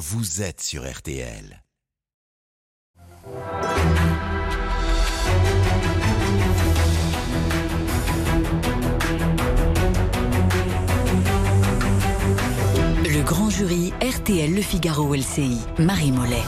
vous êtes sur RTL. Le grand jury RTL Le Figaro LCI, Marie Mollet.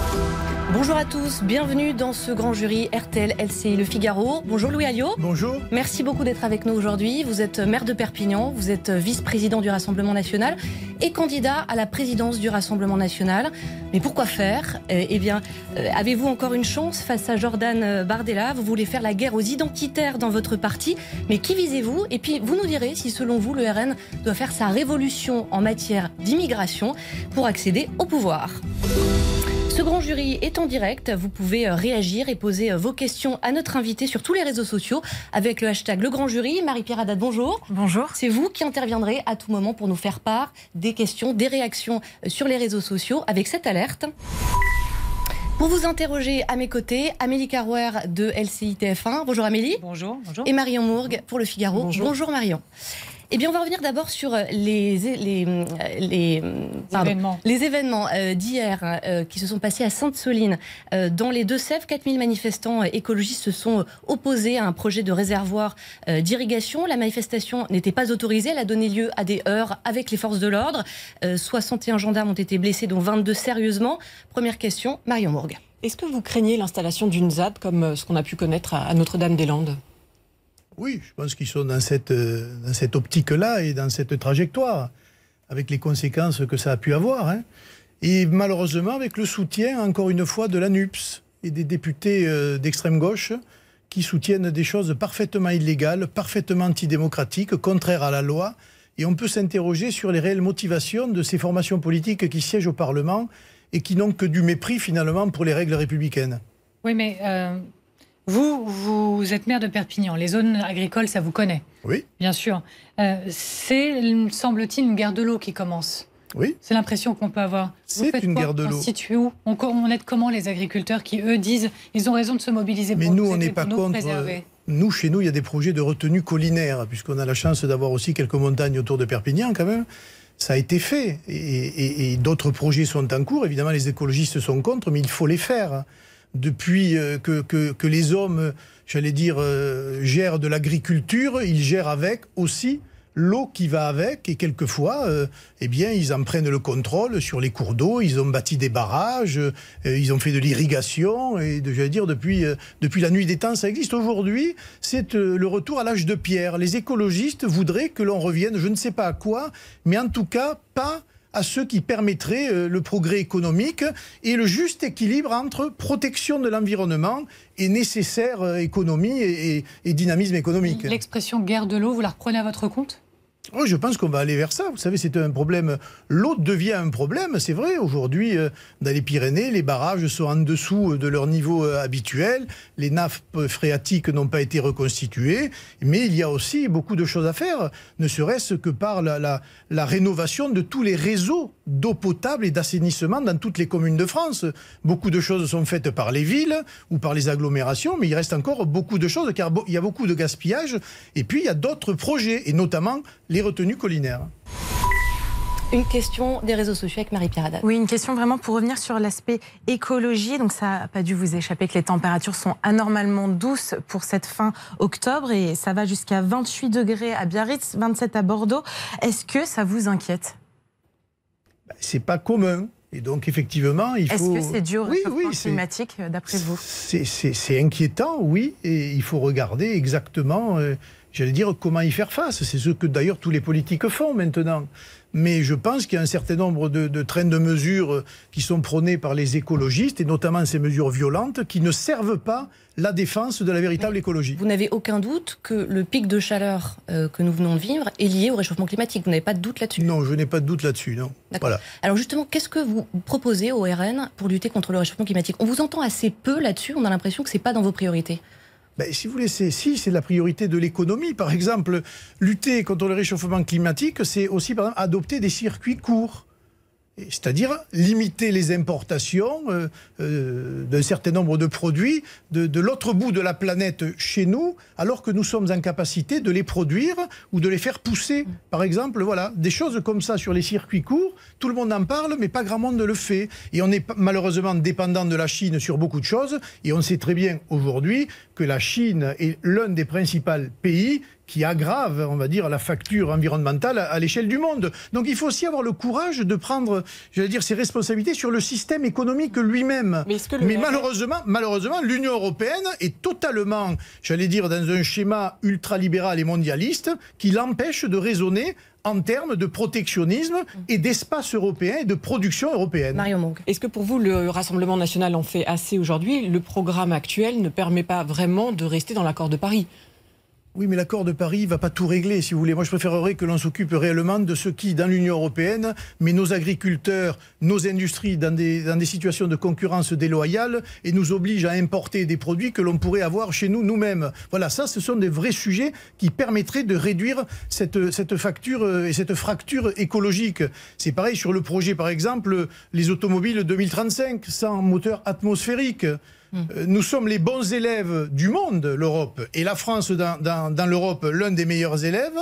Bonjour à tous, bienvenue dans ce grand jury RTL LCI Le Figaro. Bonjour Louis Alliot. Bonjour. Merci beaucoup d'être avec nous aujourd'hui. Vous êtes maire de Perpignan, vous êtes vice-président du Rassemblement national et candidat à la présidence du Rassemblement national. Mais pourquoi faire? Eh bien, euh, avez-vous encore une chance face à Jordan Bardella? Vous voulez faire la guerre aux identitaires dans votre parti, mais qui visez-vous? Et puis, vous nous direz si selon vous, le RN doit faire sa révolution en matière d'immigration pour accéder au pouvoir. Ce grand jury est en direct. Vous pouvez euh, réagir et poser euh, vos questions à notre invité sur tous les réseaux sociaux avec le hashtag Le Grand Jury. Marie-Pierre Haddad, bonjour. Bonjour. C'est vous qui interviendrez à tout moment pour nous faire part des questions, des réactions euh, sur les réseaux sociaux avec cette alerte. Pour vous interroger à mes côtés, Amélie Carouer de LCI TF1. Bonjour Amélie. Bonjour. bonjour. Et Marion Mourgue pour Le Figaro. Bonjour. bonjour Marion. Eh bien, on va revenir d'abord sur euh, les, les, euh, les, pardon, événements, les événements euh, d'hier euh, qui se sont passés à Sainte-Soline. Euh, dans les Deux-Sèvres, 4000 manifestants euh, écologistes se sont opposés à un projet de réservoir euh, d'irrigation. La manifestation n'était pas autorisée. Elle a donné lieu à des heurts avec les forces de l'ordre. Euh, 61 gendarmes ont été blessés, dont 22 sérieusement. Première question, Marion Mourgue. Est-ce que vous craignez l'installation d'une ZAD comme euh, ce qu'on a pu connaître à à Notre-Dame-des-Landes? Oui, je pense qu'ils sont dans cette, euh, dans cette optique-là et dans cette trajectoire, avec les conséquences que ça a pu avoir. hein. Et malheureusement, avec le soutien, encore une fois, de l'ANUPS et des députés euh, d'extrême gauche qui soutiennent des choses parfaitement illégales, parfaitement antidémocratiques, contraires à la loi. Et on peut s'interroger sur les réelles motivations de ces formations politiques qui siègent au Parlement et qui n'ont que du mépris finalement pour les règles républicaines. Oui, mais euh, vous, vous êtes maire de Perpignan. Les zones agricoles, ça vous connaît, Oui, bien sûr. Euh, c'est, semble-t-il, une guerre de l'eau qui commence. oui. C'est l'impression qu'on peut avoir. C'est une guerre de On l'eau. où on, on aide comment les agriculteurs qui, eux, disent ils ont raison de se mobiliser Mais pour nous, nous on n'est pas contre. euh, préserver Nous, chez nous, il y a des projets de retenue collinaire, puisqu'on a la chance d'avoir aussi quelques montagnes autour de Perpignan, quand même. Ça a été fait. Et, et- et d'autres projets sont en cours. Évidemment, les écologistes sont contre, mais il faut les faire. Depuis euh, que, que- les hommes, euh, j'allais dire, euh, gèrent de l'agriculture, ils gèrent avec aussi l'eau qui va avec. Et quelquefois, eh bien, ils en prennent le contrôle sur les cours d'eau. Ils ont bâti des barrages, ils ont fait de l'irrigation. Et de- j'allais dire, depuis, depuis la nuit des temps, ça existe. Aujourd'hui, c'est le retour à l'âge de pierre. Les écologistes voudraient que l'on revienne, je ne sais pas à quoi, mais en tout cas, pas à ceux qui permettraient euh, le progrès économique et le juste équilibre entre protection de l'environnement et nécessaire euh, économie et, dynamisme économique. L'expression guerre de l'eau, vous la reprenez à votre compte? Je pense qu'on va aller vers ça. Vous savez, c'est un problème. L'eau devient un problème, c'est vrai. Aujourd'hui, euh, dans les Pyrénées, les barrages sont en dessous de leur niveau euh, habituel. Les nappes phréatiques n'ont pas été reconstituées. Mais il y a aussi beaucoup de choses à faire, ne serait-ce que par la rénovation de tous les réseaux d'eau potable et d'assainissement dans toutes les communes de France. Beaucoup de choses sont faites par les villes ou par les agglomérations, mais il reste encore beaucoup de choses car il y a beaucoup de gaspillage. Et puis, il y a d'autres projets, et notamment les retenues collinaires. Une question des réseaux sociaux avec Marie-Pierre Haddad. Oui, une question vraiment pour revenir sur l'aspect écologie. Donc ça n'a pas dû vous échapper que les températures sont anormalement douces pour cette fin octobre et ça va jusqu'à 28 degrés à Biarritz, 27 à Bordeaux. Est-ce que ça vous inquiète? C'est pas commun. Et donc, effectivement, il Est-ce faut. que c'est dû au réchauffement oui, climatique euh, d'après vous c'est inquiétant, oui, et il faut regarder exactement, euh, j'allais dire, comment y faire face. C'est ce que d'ailleurs tous les politiques font maintenant. Mais je pense qu'il y a un certain nombre de, de trains de mesures euh, qui sont prônés par les écologistes, et notamment ces mesures violentes, qui ne servent pas la défense de la véritable écologie. Vous n'avez aucun doute que le pic de chaleur euh, que nous venons de vivre est lié au réchauffement climatique. Vous n'avez pas de doute là-dessus? Non, je n'ai pas de doute là-dessus, non. Voilà. Alors justement, qu'est-ce que vous proposez au RN pour lutter contre le réchauffement climatique? On vous entend assez peu là-dessus. On a l'impression que c'est pas dans vos priorités. Ben, si vous voulez, si, c'est la priorité de l'économie. Par exemple, lutter contre le réchauffement climatique, c'est aussi, par adopter des circuits courts. C'est-à-dire limiter les importations euh, euh, d'un certain nombre de produits de, l'autre bout de la planète chez nous, alors que nous sommes en capacité de les produire ou de les faire pousser. Par exemple, voilà, des choses comme ça sur les circuits courts, tout le monde en parle, mais pas grand monde le fait. Et on est malheureusement dépendant de la Chine sur beaucoup de choses, et on sait très bien aujourd'hui que la Chine est l'un des principaux pays qui aggrave, on va dire, la facture environnementale à, à l'échelle du monde. Donc il faut aussi avoir le courage de prendre, j'allais dire, ses responsabilités sur le système économique lui-même. Mais malheureusement, malheureusement, l'Union européenne est totalement, j'allais dire, dans un schéma ultralibéral et mondialiste qui l'empêche de raisonner en termes de protectionnisme et d'espace européen et de production européenne. Mario Monk. Est-ce que pour vous, le Rassemblement national en fait assez aujourd'hui? Le programme actuel ne permet pas vraiment de rester dans l'accord de Paris Oui, mais l'accord de Paris ne va pas tout régler, si vous voulez. Moi, je préférerais que l'on s'occupe réellement de ce qui, dans l'Union européenne, met nos agriculteurs, nos industries dans des, situations de concurrence déloyale et nous oblige à importer des produits que l'on pourrait avoir chez nous nous-mêmes. Voilà, ça, ce sont des vrais sujets qui permettraient de réduire cette, cette facture euh, et cette fracture écologique. C'est pareil sur le projet, par exemple, les automobiles 2035 sans moteur atmosphérique. Euh, Nous sommes les bons élèves du monde, l'Europe, et la France dans l'Europe, l'un des meilleurs élèves,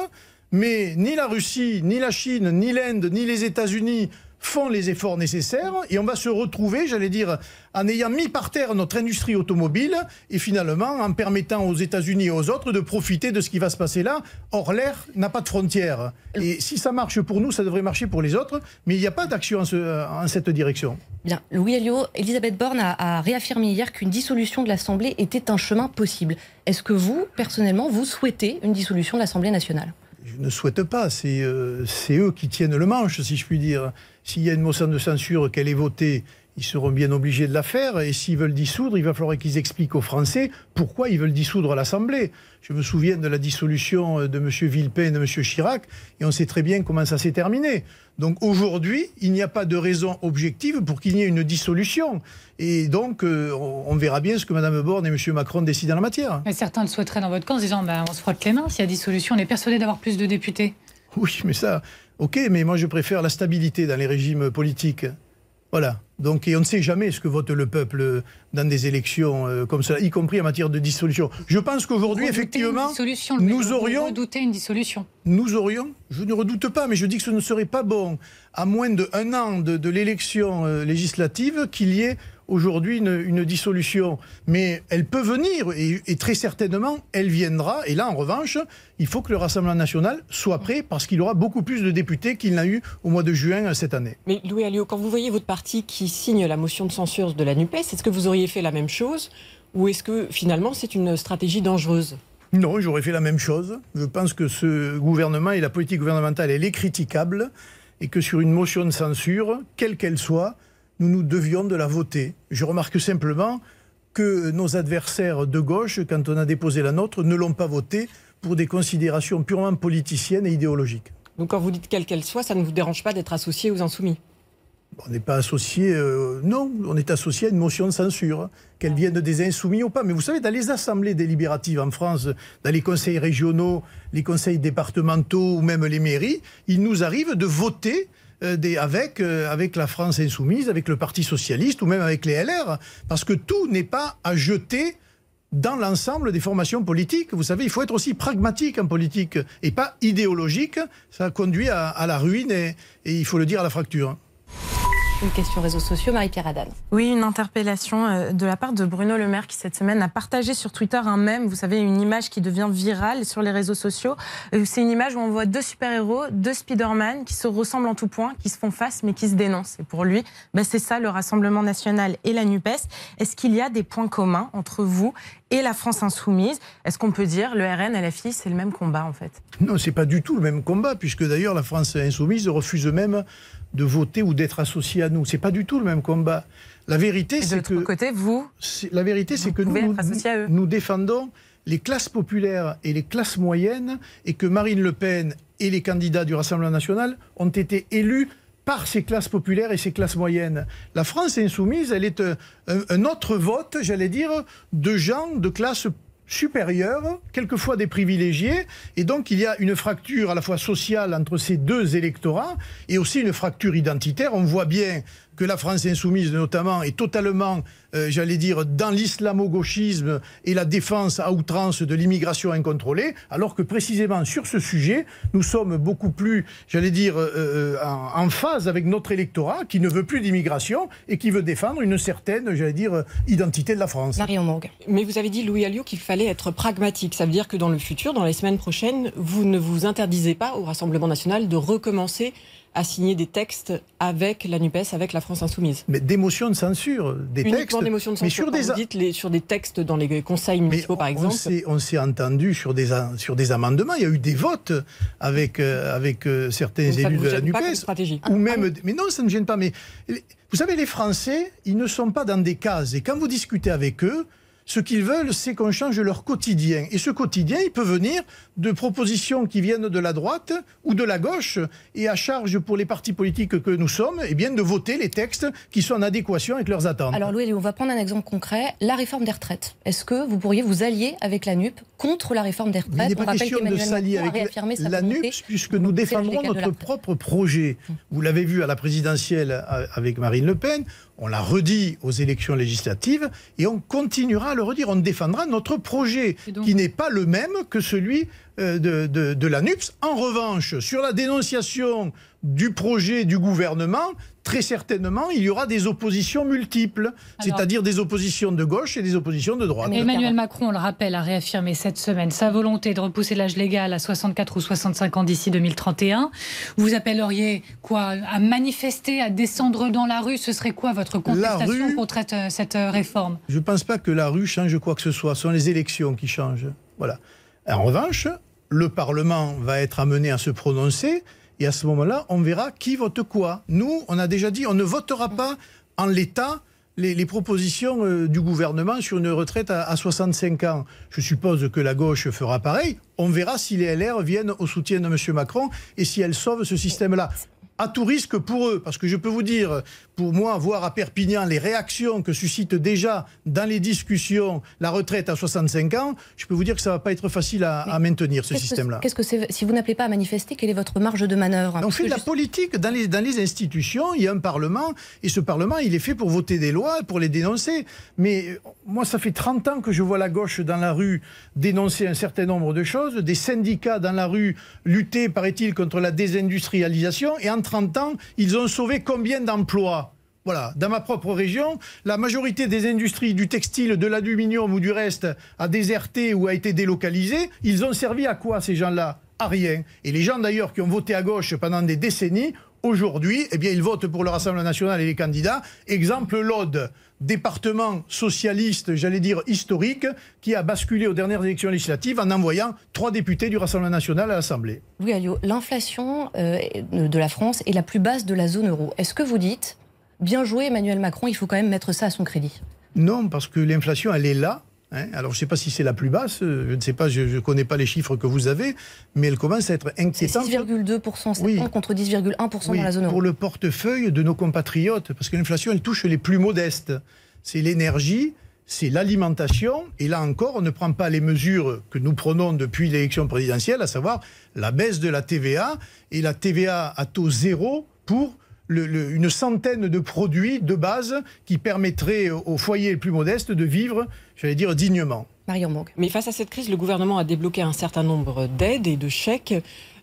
mais ni la Russie, ni la Chine, ni l'Inde, ni les États-Unis font les efforts nécessaires, et on va se retrouver, j'allais dire, en ayant mis par terre notre industrie automobile, et finalement en permettant aux États-Unis et aux autres de profiter de ce qui va se passer là. Or, l'air n'a pas de frontières. Et si ça marche pour nous, ça devrait marcher pour les autres, mais il n'y a pas d'action en, ce- en cette direction. Bien, Louis Alliot, Elisabeth Borne a, a réaffirmé hier qu'une dissolution de l'Assemblée était un chemin possible. Est-ce que vous, personnellement, vous souhaitez une dissolution de l'Assemblée nationale? Ne souhaite pas. C'est euh, c'est eux qui tiennent le manche, si je puis dire. S'il y a une motion de censure, qu'elle est votée, ils seront bien obligés de la faire. Et s'ils veulent dissoudre, il va falloir qu'ils expliquent aux Français pourquoi ils veulent dissoudre l'Assemblée. Je me souviens de la dissolution de M. Villepin et de M. Chirac, et on sait très bien comment ça s'est terminé. Donc aujourd'hui, il n'y a pas de raison objective pour qu'il y ait une dissolution. Et donc, euh, on verra bien ce que Mme Borne et M. Macron décident en la matière. Mais certains le souhaiteraient dans votre camp en se disant bah, on se frotte les mains s'il y a dissolution, on est persuadé d'avoir plus de députés. Oui, mais ça, ok, mais moi je préfère la stabilité dans les régimes politiques. Voilà. Donc, et on ne sait jamais ce que vote le peuple dans des élections euh, comme cela, y compris en matière de dissolution. Je pense qu'aujourd'hui, effectivement, nous aurions- redoutez une dissolution. nous aurions, je ne redoute pas, mais je dis que ce ne serait pas bon, à moins d'un an de, de l'élection euh, législative, qu'il y ait aujourd'hui une, une dissolution. Mais elle peut venir, et, et très certainement, elle viendra. Et là, en revanche, il faut que le Rassemblement national soit prêt, parce qu'il aura beaucoup plus de députés qu'il n'a eu au mois de juin euh, cette année. Mais Louis Alliot, quand vous voyez votre parti qui signe la motion de censure de la NUPES, est-ce que vous auriez fait la même chose ou est-ce que finalement c'est une stratégie dangereuse? Non, j'aurais fait la même chose. Je pense que ce gouvernement et la politique gouvernementale, elle est critiquable et que sur une motion de censure, quelle qu'elle soit, nous nous devions de la voter. Je remarque simplement que nos adversaires de gauche, quand on a déposé la nôtre, ne l'ont pas votée pour des considérations purement politiciennes et idéologiques. Donc quand vous dites quelle qu'elle soit, ça ne vous dérange pas d'être associé aux insoumis? On n'est pas associé, euh, non, on est associé à une motion de censure, hein, qu'elle vienne des insoumis ou pas. Mais vous savez, dans les assemblées délibératives en France, dans les conseils régionaux, les conseils départementaux ou même les mairies, il nous arrive de voter avec, euh, avec la France insoumise, avec le Parti socialiste ou même avec les LR, parce que tout n'est pas à jeter dans l'ensemble des formations politiques. Vous savez, il faut être aussi pragmatique en politique et pas idéologique. Ça conduit à, la ruine et il faut le dire à la fracture. Une question réseaux sociaux, Marie-Pierre Haddad. Oui, une interpellation euh, de la part de Bruno Le Maire qui cette semaine a partagé sur Twitter un mème, vous savez, une image qui devient virale sur les réseaux sociaux. Euh, C'est une image où on voit deux super-héros, deux Spider-Man qui se ressemblent en tout point, qui se font face mais qui se dénoncent. Et pour lui, bah, c'est ça le Rassemblement national et la NUPES. Est-ce qu'il y a des points communs entre vous et la France insoumise? Est-ce qu'on peut dire le RN et la FI, c'est le même combat en fait? Non, c'est pas du tout le même combat, puisque d'ailleurs la France insoumise refuse même de voter ou d'être associée à nous. C'est pas du tout le même combat. La vérité, c'est que côté, vous, la vérité, c'est que nous, associé défendons les classes populaires et les classes moyennes, et que Marine Le Pen et les candidats du Rassemblement national ont été élus par ces classes populaires et ces classes moyennes. La France insoumise, elle est un, autre vote, j'allais dire, de gens de classe supérieurs, quelquefois des privilégiés, et donc il y a une fracture à la fois sociale entre ces deux électorats et aussi une fracture identitaire. On voit bien que la France insoumise notamment est totalement, euh, j'allais dire, dans l'islamo-gauchisme et la défense à outrance de l'immigration incontrôlée, alors que précisément sur ce sujet, nous sommes beaucoup plus, j'allais dire, euh, euh, en, en phase avec notre électorat qui ne veut plus d'immigration et qui veut défendre une certaine, j'allais dire, identité de la France. Marion Morgue. Mais vous avez dit, Louis Alliot, qu'il fallait être pragmatique. Ça veut dire que dans le futur, dans les semaines prochaines, vous ne vous interdisez pas au Rassemblement national de recommencer à signer des textes avec la NUPES, avec la France Insoumise. Mais des motions de censure, des Uniquement textes. des motions de mais censure. sur Quand des, vous dites les, sur des textes dans les conseils municipaux, par on exemple. s'est- On s'est entendu sur des, sur des amendements. Il y a eu des votes avec, euh, avec euh, certains élus de la NUPES. stratégie. Ou même, mais non, ça ne gêne pas. Mais vous savez, les Français, ils ne sont pas dans des cases. Et quand vous discutez avec eux, ce qu'ils veulent, c'est qu'on change leur quotidien. Et ce quotidien, il peut venir de propositions qui viennent de la droite ou de la gauche. Et à charge pour les partis politiques que nous sommes, eh bien, de voter les textes qui sont en adéquation avec leurs attentes. Alors Louis, on va prendre un exemple concret, la réforme des retraites. Est-ce que vous pourriez vous allier avec la NUP contre la réforme des Mais il retraites n'est On pas rappelle question de s'allier avec la NUPS, puisque nous défendrons notre propre projet. Vous l'avez vu à la présidentielle euh, avec Marine Le Pen, on l'a redit aux élections législatives, et on continuera à le redire. On défendra notre projet, donc- qui n'est pas le même que celui euh, de, de- de la NUPS. En revanche, sur la dénonciation du projet du gouvernement, très certainement, il y aura des oppositions multiples, c'est-à-dire des oppositions de gauche et des oppositions de droite. Mais Emmanuel Macron, on le rappelle, a réaffirmé cette semaine sa volonté de repousser l'âge légal à 64 ou 65 ans d'ici 2031. Vous appelleriez quoi À manifester, à descendre dans la rue? Ce serait quoi votre contestation rue- contre cette, cette, euh, réforme? Je ne pense pas que la rue change quoi que ce soit. Ce sont les élections qui changent. Voilà. En revanche, le Parlement va être amené à se prononcer et à ce moment-là, on verra qui vote quoi. Nous, on a déjà dit, on ne votera pas en l'état les, propositions euh, du gouvernement sur une retraite à, à 65 ans. Je suppose que la gauche fera pareil. On verra si les LR viennent au soutien de M. Macron et si elles sauvent ce système-là à tout risque pour eux, parce que je peux vous dire, pour moi, voir à Perpignan les réactions que suscite déjà dans les discussions la retraite à 65 ans, je peux vous dire que ça va pas être facile à, à maintenir ce système-là. Qu'est-ce que c'est Si vous n'appelez pas à manifester, quelle est votre marge de manœuvre? On fait de la juste- politique. Dans les, dans les institutions, il y a un Parlement, et ce Parlement, il est fait pour voter des lois, pour les dénoncer. Mais euh, moi, ça fait 30 ans que je vois la gauche dans la rue dénoncer un certain nombre de choses, des syndicats dans la rue lutter, paraît-il, contre la désindustrialisation, et en 30 ans, ils ont sauvé combien d'emplois? Voilà, dans ma propre région, la majorité des industries du textile, de l'aluminium ou du reste a déserté ou a été délocalisée. Ils ont servi à quoi ces gens-là? À rien. Et les gens d'ailleurs qui ont voté à gauche pendant des décennies, aujourd'hui, eh bien, ils votent pour le Rassemblement national et les candidats. Exemple l'Aude, département socialiste, j'allais dire historique, qui a basculé aux dernières élections législatives en envoyant trois députés du Rassemblement national à l'Assemblée. Louis Alliot, l'inflation euh, de la France est la plus basse de la zone euro. Est-ce que vous dites, bien joué Emmanuel Macron, il faut quand même mettre ça à son crédit Non, parce que l'inflation, elle est là. hein. Alors, je ne sais pas si c'est la plus basse, je ne sais pas, je ne connais pas les chiffres que vous avez, mais elle commence à être inquiétante. 6,2% cette Oui. contre 10,1% Oui, dans la zone euro. pour le portefeuille de nos compatriotes, parce que l'inflation, elle touche les plus modestes. C'est l'énergie, c'est l'alimentation, et là encore, on ne prend pas les mesures que nous prenons depuis l'élection présidentielle, à savoir la baisse de la TVA, et la TVA à taux zéro pour le- le- une centaine de produits de base qui permettraient aux foyers les plus modestes de vivre, j'allais dire, dignement. Marion Bourg. Mais face à cette crise, le gouvernement a débloqué un certain nombre d'aides et de chèques.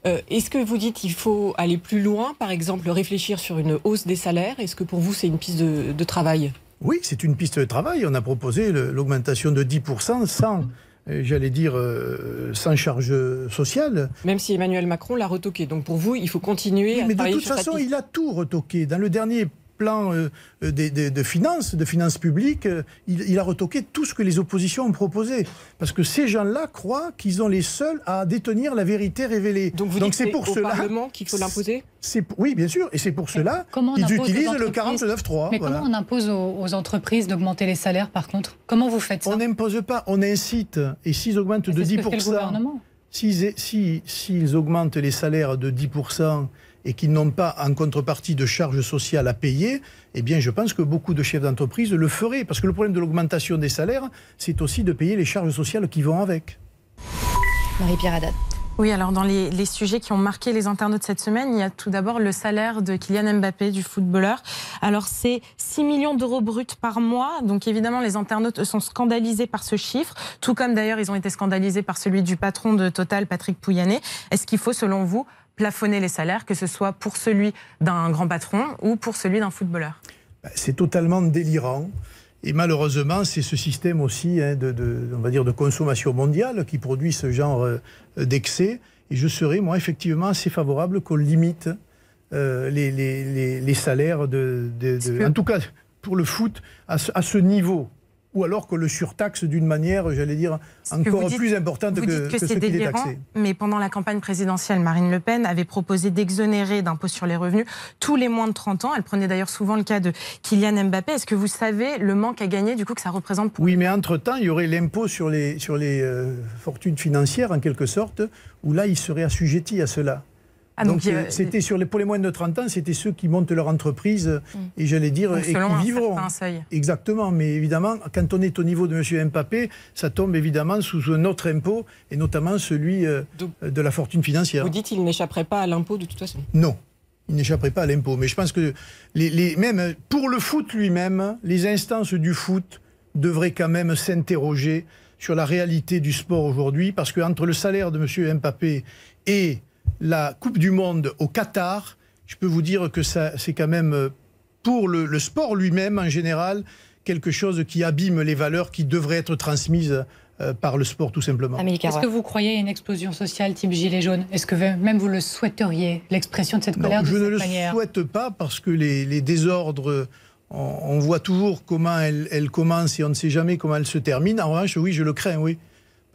Euh, Est-ce que vous dites qu'il faut aller plus loin, par exemple réfléchir sur une hausse des salaires? Est-ce que pour vous c'est une piste de, de travail? Oui, c'est une piste de travail. On a proposé l'augmentation de 10% sans, j'allais dire, euh, sans charge sociale. Même si Emmanuel Macron l'a retoqué. Donc pour vous, il faut continuer Oui, à mais de toute sur façon, il a tout retoqué. Dans le dernier plan euh, euh, des- des- de finances, de finances publiques, euh, il, il a retoqué tout ce que les oppositions ont proposé. Parce que ces gens-là croient qu'ils sont les seuls à détenir la vérité révélée. Donc vous dites que c'est c'est pour au cela. Parlement qu'il faut l'imposer? C'est- Oui, bien sûr. Et c'est pour cela qu'ils utilisent le entreprises 49.3. Mais voilà. comment on impose aux, aux entreprises d'augmenter les salaires, par contre? Comment vous faites ça? On n'impose pas, on incite. Et s'ils augmentent de C'est ce que fait le 10%, gouvernement. S'ils si, s'ils augmentent les salaires de 10%, et qu'ils n'ont pas en contrepartie de charges sociales à payer, eh bien je pense que beaucoup de chefs d'entreprise le feraient. Parce que le problème de l'augmentation des salaires, c'est aussi de payer les charges sociales qui vont avec. Marie-Pierre Haddad. Oui, alors dans les, sujets qui ont marqué les internautes cette semaine, il y a tout d'abord le salaire de Kylian Mbappé, du footballeur. Alors c'est 6 millions d'euros bruts par mois, donc évidemment les internautes sont scandalisés par ce chiffre, tout comme d'ailleurs ils ont été scandalisés par celui du patron de Total, Patrick Pouyanné. Est-ce qu'il faut, selon vous, plafonner les salaires, que ce soit pour celui d'un grand patron ou pour celui d'un footballeur bah, C'est totalement délirant. Et malheureusement, c'est ce système aussi hein, de, on va dire, de consommation mondiale qui produit ce genre euh, d'excès. Et je serais, moi, effectivement, assez favorable qu'on limite euh, les, les, salaires, de, en tout cas pour le foot, à ce niveau ou alors que le surtaxe d'une manière, j'allais dire, encore plus importante que, que, que, ce qu'il est. Mais pendant la campagne présidentielle, Marine Le Pen avait proposé d'exonérer d'impôts sur les revenus tous les moins de 30 ans. Elle prenait d'ailleurs souvent le cas de Kylian Mbappé. Est-ce que vous savez le manque à gagner du coup que ça représente pour Oui, mais entre-temps, il y aurait l'impôt sur les, sur les euh, fortunes financières, en quelque sorte, où là, il serait assujetti à cela. Ah, donc, c'était sur les, pour les moins de 30 ans, c'était ceux qui montent leur entreprise mm. et j'allais dire et qui vivront. Exactement, mais évidemment, quand on est au niveau de M. Mbappé, ça tombe évidemment sous un autre impôt et notamment celui euh, de la fortune financière. Vous dites qu'il n'échapperait pas à l'impôt de toute façon Non. Il n'échapperait pas à l'impôt. Mais je pense que les, les, même pour le foot lui-même, les instances du foot devraient quand même s'interroger sur la réalité du sport aujourd'hui, parce qu'entre le salaire de M. Mbappé et la Coupe du Monde au Qatar, je peux vous dire que c'est quand même, euh, pour le, sport lui-même en général, quelque chose qui abîme les valeurs qui devraient être transmises euh, par le sport tout simplement. Est-ce que vous croyez à une explosion sociale type gilet jaune Est-ce que même vous le souhaiteriez, l'expression de cette colère Je ne le souhaite pas parce que les, désordres, on, voit toujours comment elles, elles commencent et on ne sait jamais comment elles se terminent. En revanche, oui, je le crains, oui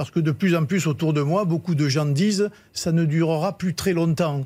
parce que de plus en plus autour de moi, beaucoup de gens disent ça ne durera plus très longtemps.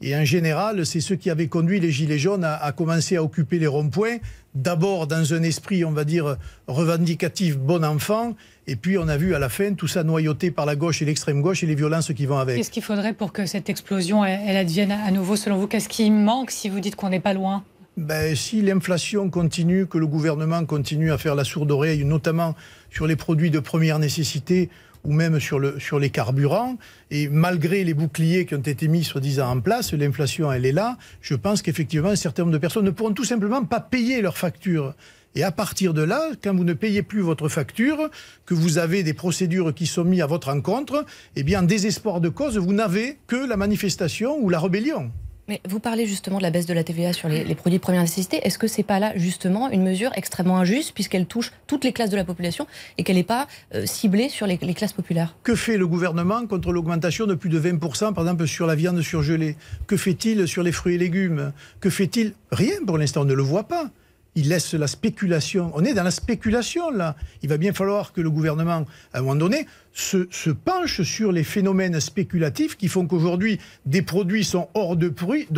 Et en général, c'est ceux qui avaient conduit les Gilets jaunes à, commencer à occuper les ronds-points, d'abord dans un esprit, on va dire, revendicatif, bon enfant, et puis on a vu à la fin tout ça noyauté par la gauche et l'extrême gauche et les violences qui vont avec. Qu'est-ce qu'il faudrait pour que cette explosion, elle, advienne à nouveau selon vous? Qu'est-ce qui manque si vous dites qu'on n'est pas loin? Ben, si l'inflation continue, que le gouvernement continue à faire la sourde oreille, notamment sur les produits de première nécessité, ou même sur, le, sur les carburants. Et malgré les boucliers qui ont été mis, soi-disant, en place, l'inflation, elle est là. Je pense qu'effectivement, un certain nombre de personnes ne pourront tout simplement pas payer leurs factures. Et à partir de là, quand vous ne payez plus votre facture, que vous avez des procédures qui sont mises à votre encontre, eh bien, en désespoir de cause, vous n'avez que la manifestation ou la rébellion. Mais vous parlez justement de la baisse de la TVA sur les, produits de première nécessité. Est-ce que c'est pas là justement une mesure extrêmement injuste puisqu'elle touche toutes les classes de la population et qu'elle n'est pas euh, ciblée sur les, classes populaires? Que fait le gouvernement contre l'augmentation de plus de 20% par exemple sur la viande surgelée? Que fait-il sur les fruits et légumes? Que fait-il? Rien pour l'instant, on ne le voit pas il laisse la spéculation. On est dans la spéculation, là. Il va bien falloir que le gouvernement, à un moment donné, se, penche sur les phénomènes spéculatifs qui font qu'aujourd'hui, des produits sont hors de prix,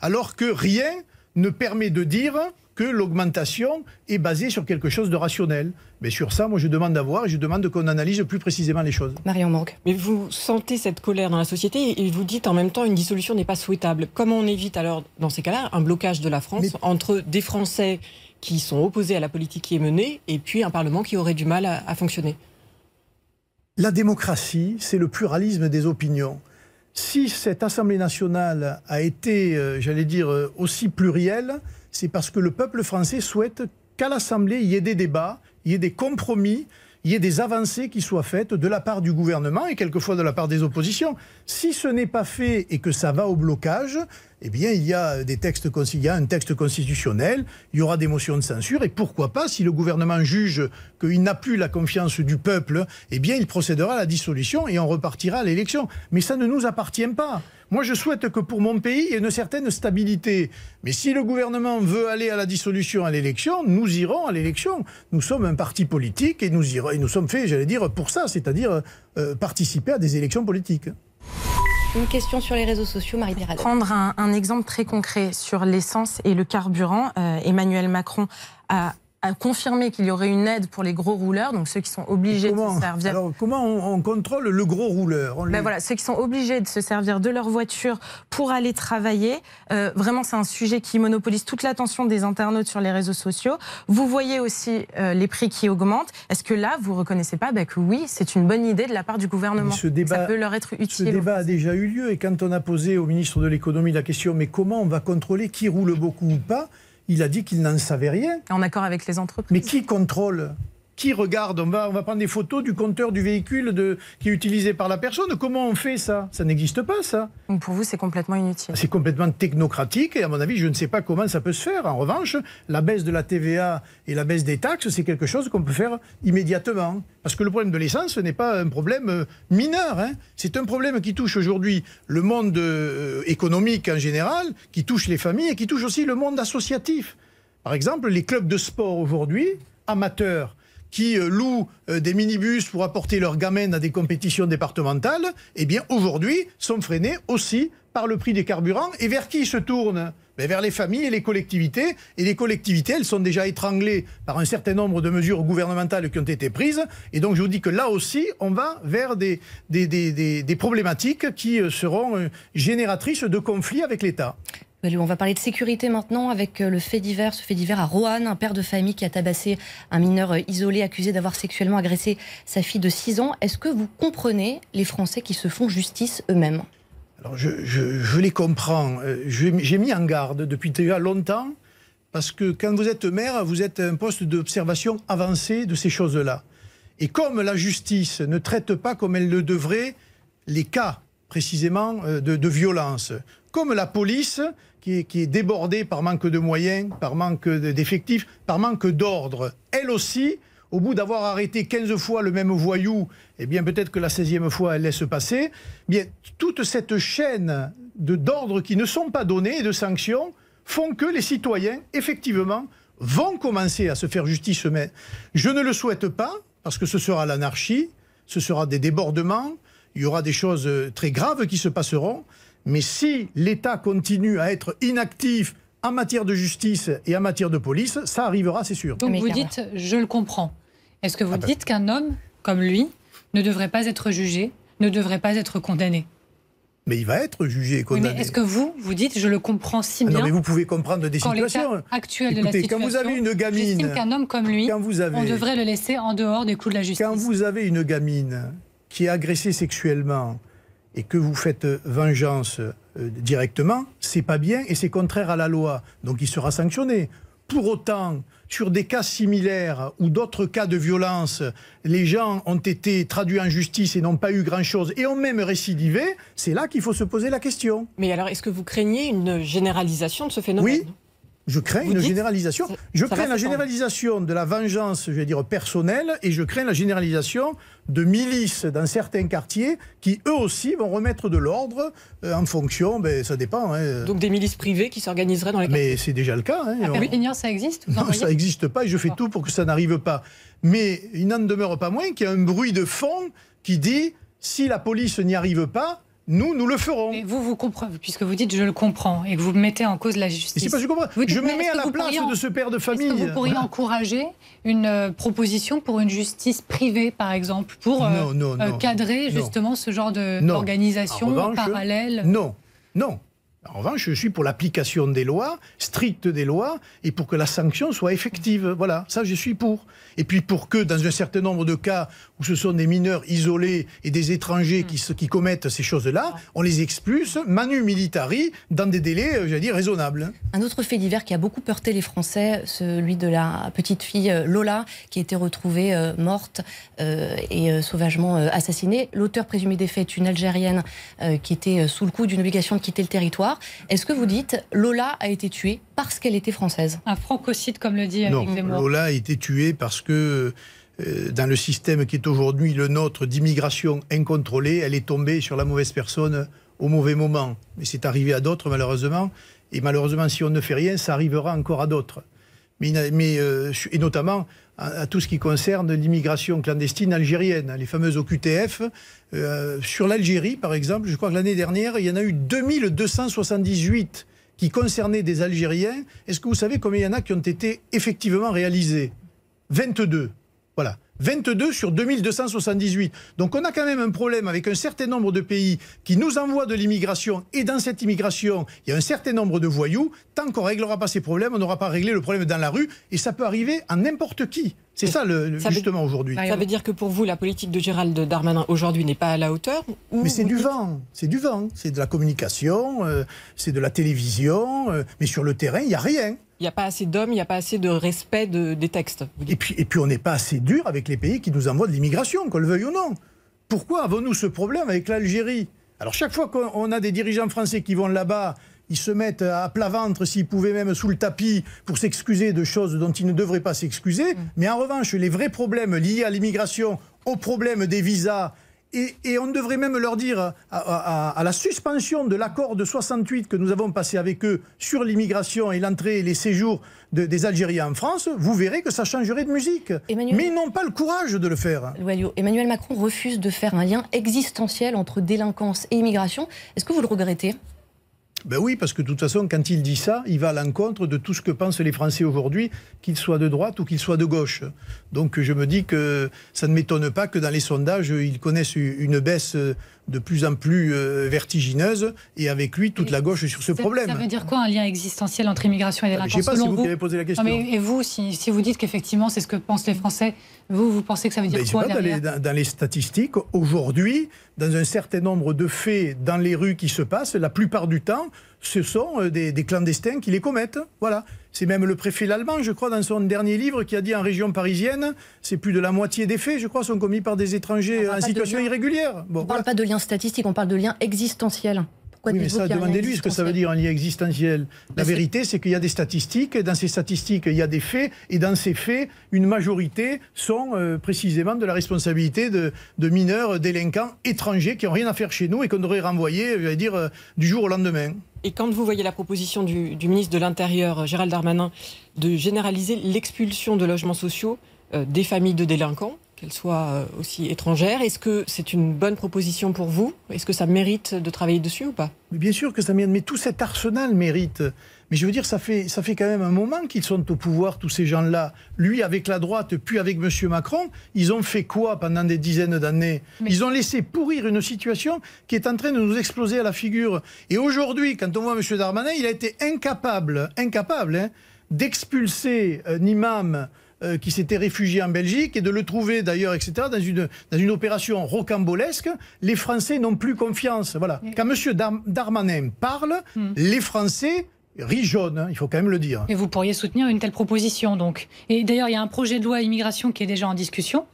alors que rien ne permet de dire que l'augmentation est basée sur quelque chose de rationnel. Mais sur ça, moi, je demande d'avoir et je demande qu'on analyse plus précisément les choses. Marion Manque. Mais vous sentez cette colère dans la société et vous dites en même temps une dissolution n'est pas souhaitable. Comment on évite alors, dans ces cas-là, un blocage de la France entre des Français qui sont opposés à la politique qui est menée et puis un Parlement qui aurait du mal à, fonctionner? La démocratie, c'est le pluralisme des opinions. Si cette Assemblée nationale a été, euh, j'allais dire, euh, aussi plurielle, c'est parce que le peuple français souhaite qu'à l'Assemblée, il y ait des débats, il y ait des compromis, il y ait des avancées qui soient faites de la part du gouvernement et quelquefois de la part des oppositions. Si ce n'est pas fait et que ça va au blocage, eh bien, il y a des textes, il un texte constitutionnel, il y aura des motions de censure, et pourquoi pas, si le gouvernement juge qu'il n'a plus la confiance du peuple, eh bien, il procédera à la dissolution et on repartira à l'élection. Mais ça ne nous appartient pas. Moi, je souhaite que pour mon pays, il y ait une certaine stabilité. Mais si le gouvernement veut aller à la dissolution, à l'élection, nous irons à l'élection. Nous sommes un parti politique et nous, irons, et nous sommes faits, j'allais dire, pour ça, c'est-à-dire euh, participer à des élections politiques. Une question sur les réseaux sociaux, Marie-Pierre Prendre un, exemple très concret sur l'essence et le carburant. Euh, Emmanuel Macron a a confirmé qu'il y aurait une aide pour les gros rouleurs, donc ceux qui sont obligés de se servir. Alors, comment on, contrôle le gros rouleur ben voilà, Ceux qui sont obligés de se servir de leur voiture pour aller travailler. Euh, vraiment, c'est un sujet qui monopolise toute l'attention des internautes sur les réseaux sociaux. Vous voyez aussi euh, les prix qui augmentent. Est-ce que là, vous reconnaissez pas ben, que oui, c'est une bonne idée de la part du gouvernement? Ce débat, Ça peut leur être utile. Ce débat a déjà eu lieu et quand on a posé au ministre de l'économie la question, mais comment on va contrôler qui roule beaucoup ou pas il a dit qu'il n'en savait rien. En accord avec les entreprises. Mais qui contrôle qui regarde on va, on va prendre des photos du compteur du véhicule de, qui est utilisé par la personne. Comment on fait ça? Ça n'existe pas, ça. Donc pour vous, c'est complètement inutile. C'est complètement technocratique et à mon avis, je ne sais pas comment ça peut se faire. En revanche, la baisse de la TVA et la baisse des taxes, c'est quelque chose qu'on peut faire immédiatement. Parce que le problème de l'essence, ce n'est pas un problème euh, mineur. Hein. C'est un problème qui touche aujourd'hui le monde euh, économique en général, qui touche les familles et qui touche aussi le monde associatif. Par exemple, les clubs de sport aujourd'hui, amateurs, qui euh, louent euh, des minibus pour apporter leurs gamins à des compétitions départementales, eh bien aujourd'hui sont freinés aussi par le prix des carburants. Et vers qui se tournent? Ben, Vers les familles et les collectivités. Et les collectivités, elles sont déjà étranglées par un certain nombre de mesures gouvernementales qui ont été prises. Et donc je vous dis que là aussi, on va vers des problématiques qui euh, seront génératrices de conflits avec l'État. On va parler de sécurité maintenant avec euh, le fait divers, ce fait divers à Roanne, un père de famille qui a tabassé un mineur euh, isolé accusé d'avoir sexuellement agressé sa fille de 6 ans. Est-ce que vous comprenez les Français qui se font justice eux-mêmes? Alors je, les comprends. Euh, j'ai mis en garde depuis déjà longtemps parce que quand vous êtes maire, vous êtes un poste d'observation avancé de ces choses-là. Et comme la justice ne traite pas comme elle le devrait les cas précisément de, de violence, comme la police qui est, débordée par manque de moyens, par manque d'effectifs, par manque d'ordre. Elle aussi, au bout d'avoir arrêté 15 fois le même voyou, eh bien peut-être que la 16e fois elle laisse passer, toute cette chaîne d'ordres qui ne sont pas donnés et de sanctions font que les citoyens, effectivement, vont commencer à se faire justice. Mais je ne le souhaite pas, parce que ce sera l'anarchie, ce sera des débordements, il y aura des choses très graves qui se passeront. Mais si l'État continue à être inactif en matière de justice et en matière de police, ça arrivera, c'est sûr. Donc vous dites, je le comprends. Est-ce que vous ah ben. dites qu'un homme comme lui ne devrait pas être jugé, ne devrait pas être condamné? Mais il va être jugé et condamné. mais est-ce que vous, vous dites, je le comprends si bien Non, mais vous pouvez comprendre des situations. actuel de la situation. Quand vous avez une gamine, qu'un homme comme lui, on devrait le laisser en dehors des coups de la justice. Quand vous avez une gamine qui est agressée sexuellement, et que vous faites vengeance euh, directement, c'est pas bien et c'est contraire à la loi. Donc il sera sanctionné. Pour autant, sur des cas similaires ou d'autres cas de violence, les gens ont été traduits en justice et n'ont pas eu grand-chose et ont même récidivé, c'est là qu'il faut se poser la question. Mais alors, est-ce que vous craignez une généralisation de ce phénomène? Oui, je crains une généralisation. Je crains la généralisation de la vengeance, je vais dire, personnelle, et je crains la généralisation de milices dans certains quartiers qui, eux aussi, vont remettre de l'ordre euh, en fonction, ben, ça dépend. Hein. Donc des milices privées qui s'organiseraient dans les quartiers Mais c'est déjà le cas. Hein, à ça existe Non, ça n'existe pas, et je fais tout pour que ça n'arrive pas. Mais il n'en demeure pas moins qu'il y a un bruit de fond qui dit, si la police n'y arrive pas, nous, nous le ferons. Mais vous, vous comprenez, puisque vous dites je le comprends et que vous mettez en cause la justice. C'est pas je comprends. je me mets à la place de ce père de famille. Est-ce que vous pourriez encourager une euh, proposition pour une justice privée, par exemple, pour euh, euh, cadrer justement ce genre d'organisation parallèle? Non, non. En revanche, je suis pour l'application des lois, stricte des lois, et pour que la sanction soit effective. Voilà, ça je suis pour. Et puis pour que, dans un certain nombre de cas où ce sont des mineurs isolés et des étrangers qui, commettent ces choses-là, on les expulse, manu militari, dans des délais, euh, j'allais dire, raisonnables. Un autre fait divers qui a beaucoup heurté les Français, celui de la petite fille euh, Lola, qui a été retrouvée euh, morte et sauvagement assassinée. L'auteur présumé des faits est une Algérienne qui était sous le coup d'une obligation de quitter le territoire. Est-ce que vous dites Lola a été tuée parce qu'elle était française? Un francocide, comme le dit Non, Lola a été tuée parce que euh, dans le système qui est aujourd'hui le nôtre d'immigration incontrôlée, elle est tombée sur la mauvaise personne au mauvais moment. Mais c'est arrivé à d'autres, malheureusement. Et malheureusement, si on ne fait rien, ça arrivera encore à d'autres. Mais, euh, et notamment à, tout ce qui concerne l'immigration clandestine algérienne, les fameuses OQTF. Euh, sur l'Algérie, par exemple, je crois que l'année dernière, il y en a eu 2278 qui concernaient des Algériens, est-ce que vous savez combien il y en a qui ont été effectivement réalisés? 22. Voilà. 22 sur 2278. Donc on a quand même un problème avec un certain nombre de pays qui nous envoient de l'immigration et dans cette immigration, il y a un certain nombre de voyous. Tant qu'on ne réglera pas ces problèmes, on n'aura pas réglé le problème dans la rue et ça peut arriver à n'importe qui. C'est ça, le, justement, aujourd'hui. Ça veut dire que pour vous, la politique de Gérald Darmanin aujourd'hui n'est pas à la hauteur Mais c'est du vent. C'est du vent. C'est de la communication, euh, c'est de la télévision. Euh, mais sur le terrain, il n'y a rien. Il n'y a pas assez d'hommes, il n'y a pas assez de respect des textes. Et puis, et puis on n'est pas assez dur avec les pays qui nous envoient de l'immigration, qu'on le veuille ou non. Pourquoi avons-nous ce problème avec l'Algérie? Alors chaque fois qu'on a des dirigeants français qui vont là-bas, ils se mettent à plat ventre, s'ils pouvaient même sous le tapis, pour s'excuser de choses dont ils ne devraient pas s'excuser. Mm. Mais en revanche, les vrais problèmes liés à l'immigration, au problème des visas, et, on devrait même leur dire, à, la suspension de l'accord de 68 que nous avons passé avec eux sur l'immigration et l'entrée et les séjours des Algériens en France, vous verrez que ça changerait de musique. Mais ils n'ont pas le courage de le faire. Emmanuel Macron refuse de faire un lien existentiel entre délinquance et immigration. Est-ce que vous le regrettez? Ben oui, parce que de toute façon, quand il dit ça, il va à l'encontre de tout ce que pensent les Français aujourd'hui, qu'ils soient de droite ou qu'ils soient de gauche. Donc je me dis que ça ne m'étonne pas que dans les sondages, ils connaissent une baisse de plus en plus euh, vertigineuse et avec lui toute la gauche sur ce problème. Ça veut dire quoi un lien existentiel entre immigration et délinquance Je ne sais pas, si vous, qui avez posé la question. et vous, si, vous dites qu'effectivement c'est ce que pensent les Français, vous, vous pensez que ça veut dire quoi dans les, dans les statistiques, aujourd'hui, dans un certain nombre de faits dans les rues qui se passent, la plupart du temps, ce sont euh, des, clandestins qui les commettent. Voilà. C'est même le préfet l'allemand, je crois, dans son dernier livre, qui a dit en région parisienne, c'est plus de la moitié des faits, je crois, sont commis par des étrangers en situation irrégulière. on ne parle pas de lien statistique, on parle de lien existentiel oui, mais ça, demandez-lui ce que ça veut dire un lien existentiel. La vérité, c'est qu'il y a des statistiques, et dans ces statistiques, il y a des faits, et dans ces faits, une majorité sont euh, précisément de la responsabilité de, mineurs délinquants étrangers qui n'ont rien à faire chez nous et qu'on devrait renvoyer, je vais dire, euh, du jour au lendemain. Et quand vous voyez la proposition du, ministre de l'Intérieur, Gérald Darmanin, de généraliser l'expulsion de logements sociaux euh, des familles de délinquants, qu'elle soit euh, aussi étrangère. Est-ce que c'est une bonne proposition pour vous? Est-ce que ça mérite de travailler dessus ou pas? Bien sûr que ça mérite, mais tout cet arsenal mérite. Mais je veux dire, ça fait, ça fait quand même un moment qu'ils sont au pouvoir, tous ces gens-là. Lui avec la droite, puis avec M. Macron, ils ont fait quoi pendant des dizaines d'années Ils ont laissé pourrir une situation qui est en train de nous exploser à la figure. Et aujourd'hui, quand on voit M. Darmanin, il a été incapable, incapable hein, d'expulser un imam euh, qui s'était réfugié en Belgique et de le trouver d'ailleurs, etc., dans une, dans une opération rocambolesque, les Français n'ont plus confiance. Voilà. Quand M. Darmanin parle, hmm. les Français rient jaune, hein, il faut quand même le dire. Et vous pourriez soutenir une telle proposition, donc. Et d'ailleurs, il y a un projet de loi immigration qui est déjà en discussion.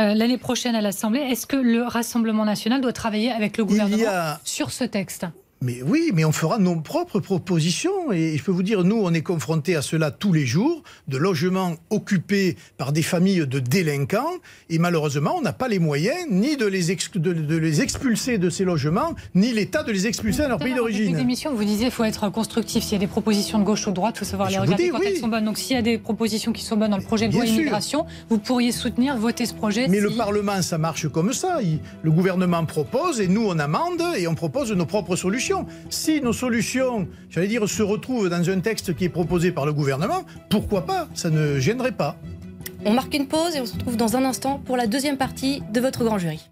Euh, l'année prochaine à l'Assemblée, est-ce que le Rassemblement national doit travailler avec le gouvernement sur ce texte? Mais oui, mais on fera nos propres propositions. Et je peux vous dire, nous, on est confrontés à cela tous les jours, de logements occupés par des familles de délinquants. Et malheureusement, on n'a pas les moyens ni de les, de, les expulser de ces logements, ni l'État de les expulser à leur pays d'origine. émission, vous disiez qu'il faut être constructif. S'il y a des propositions de gauche ou de droite, il faut savoir les regarder quand elles sont bonnes. Donc s'il y a des propositions qui sont bonnes dans le projet de loi immigration, vous pourriez soutenir, voter ce projet. Mais le Parlement, ça marche comme ça. le gouvernement propose et nous, on amende et on propose nos propres solutions. Si nos solutions, j'allais dire, se retrouvent dans un texte qui est proposé par le gouvernement, pourquoi pas Ça ne gênerait pas. On marque une pause et on se retrouve dans un instant pour la deuxième partie de votre grand jury.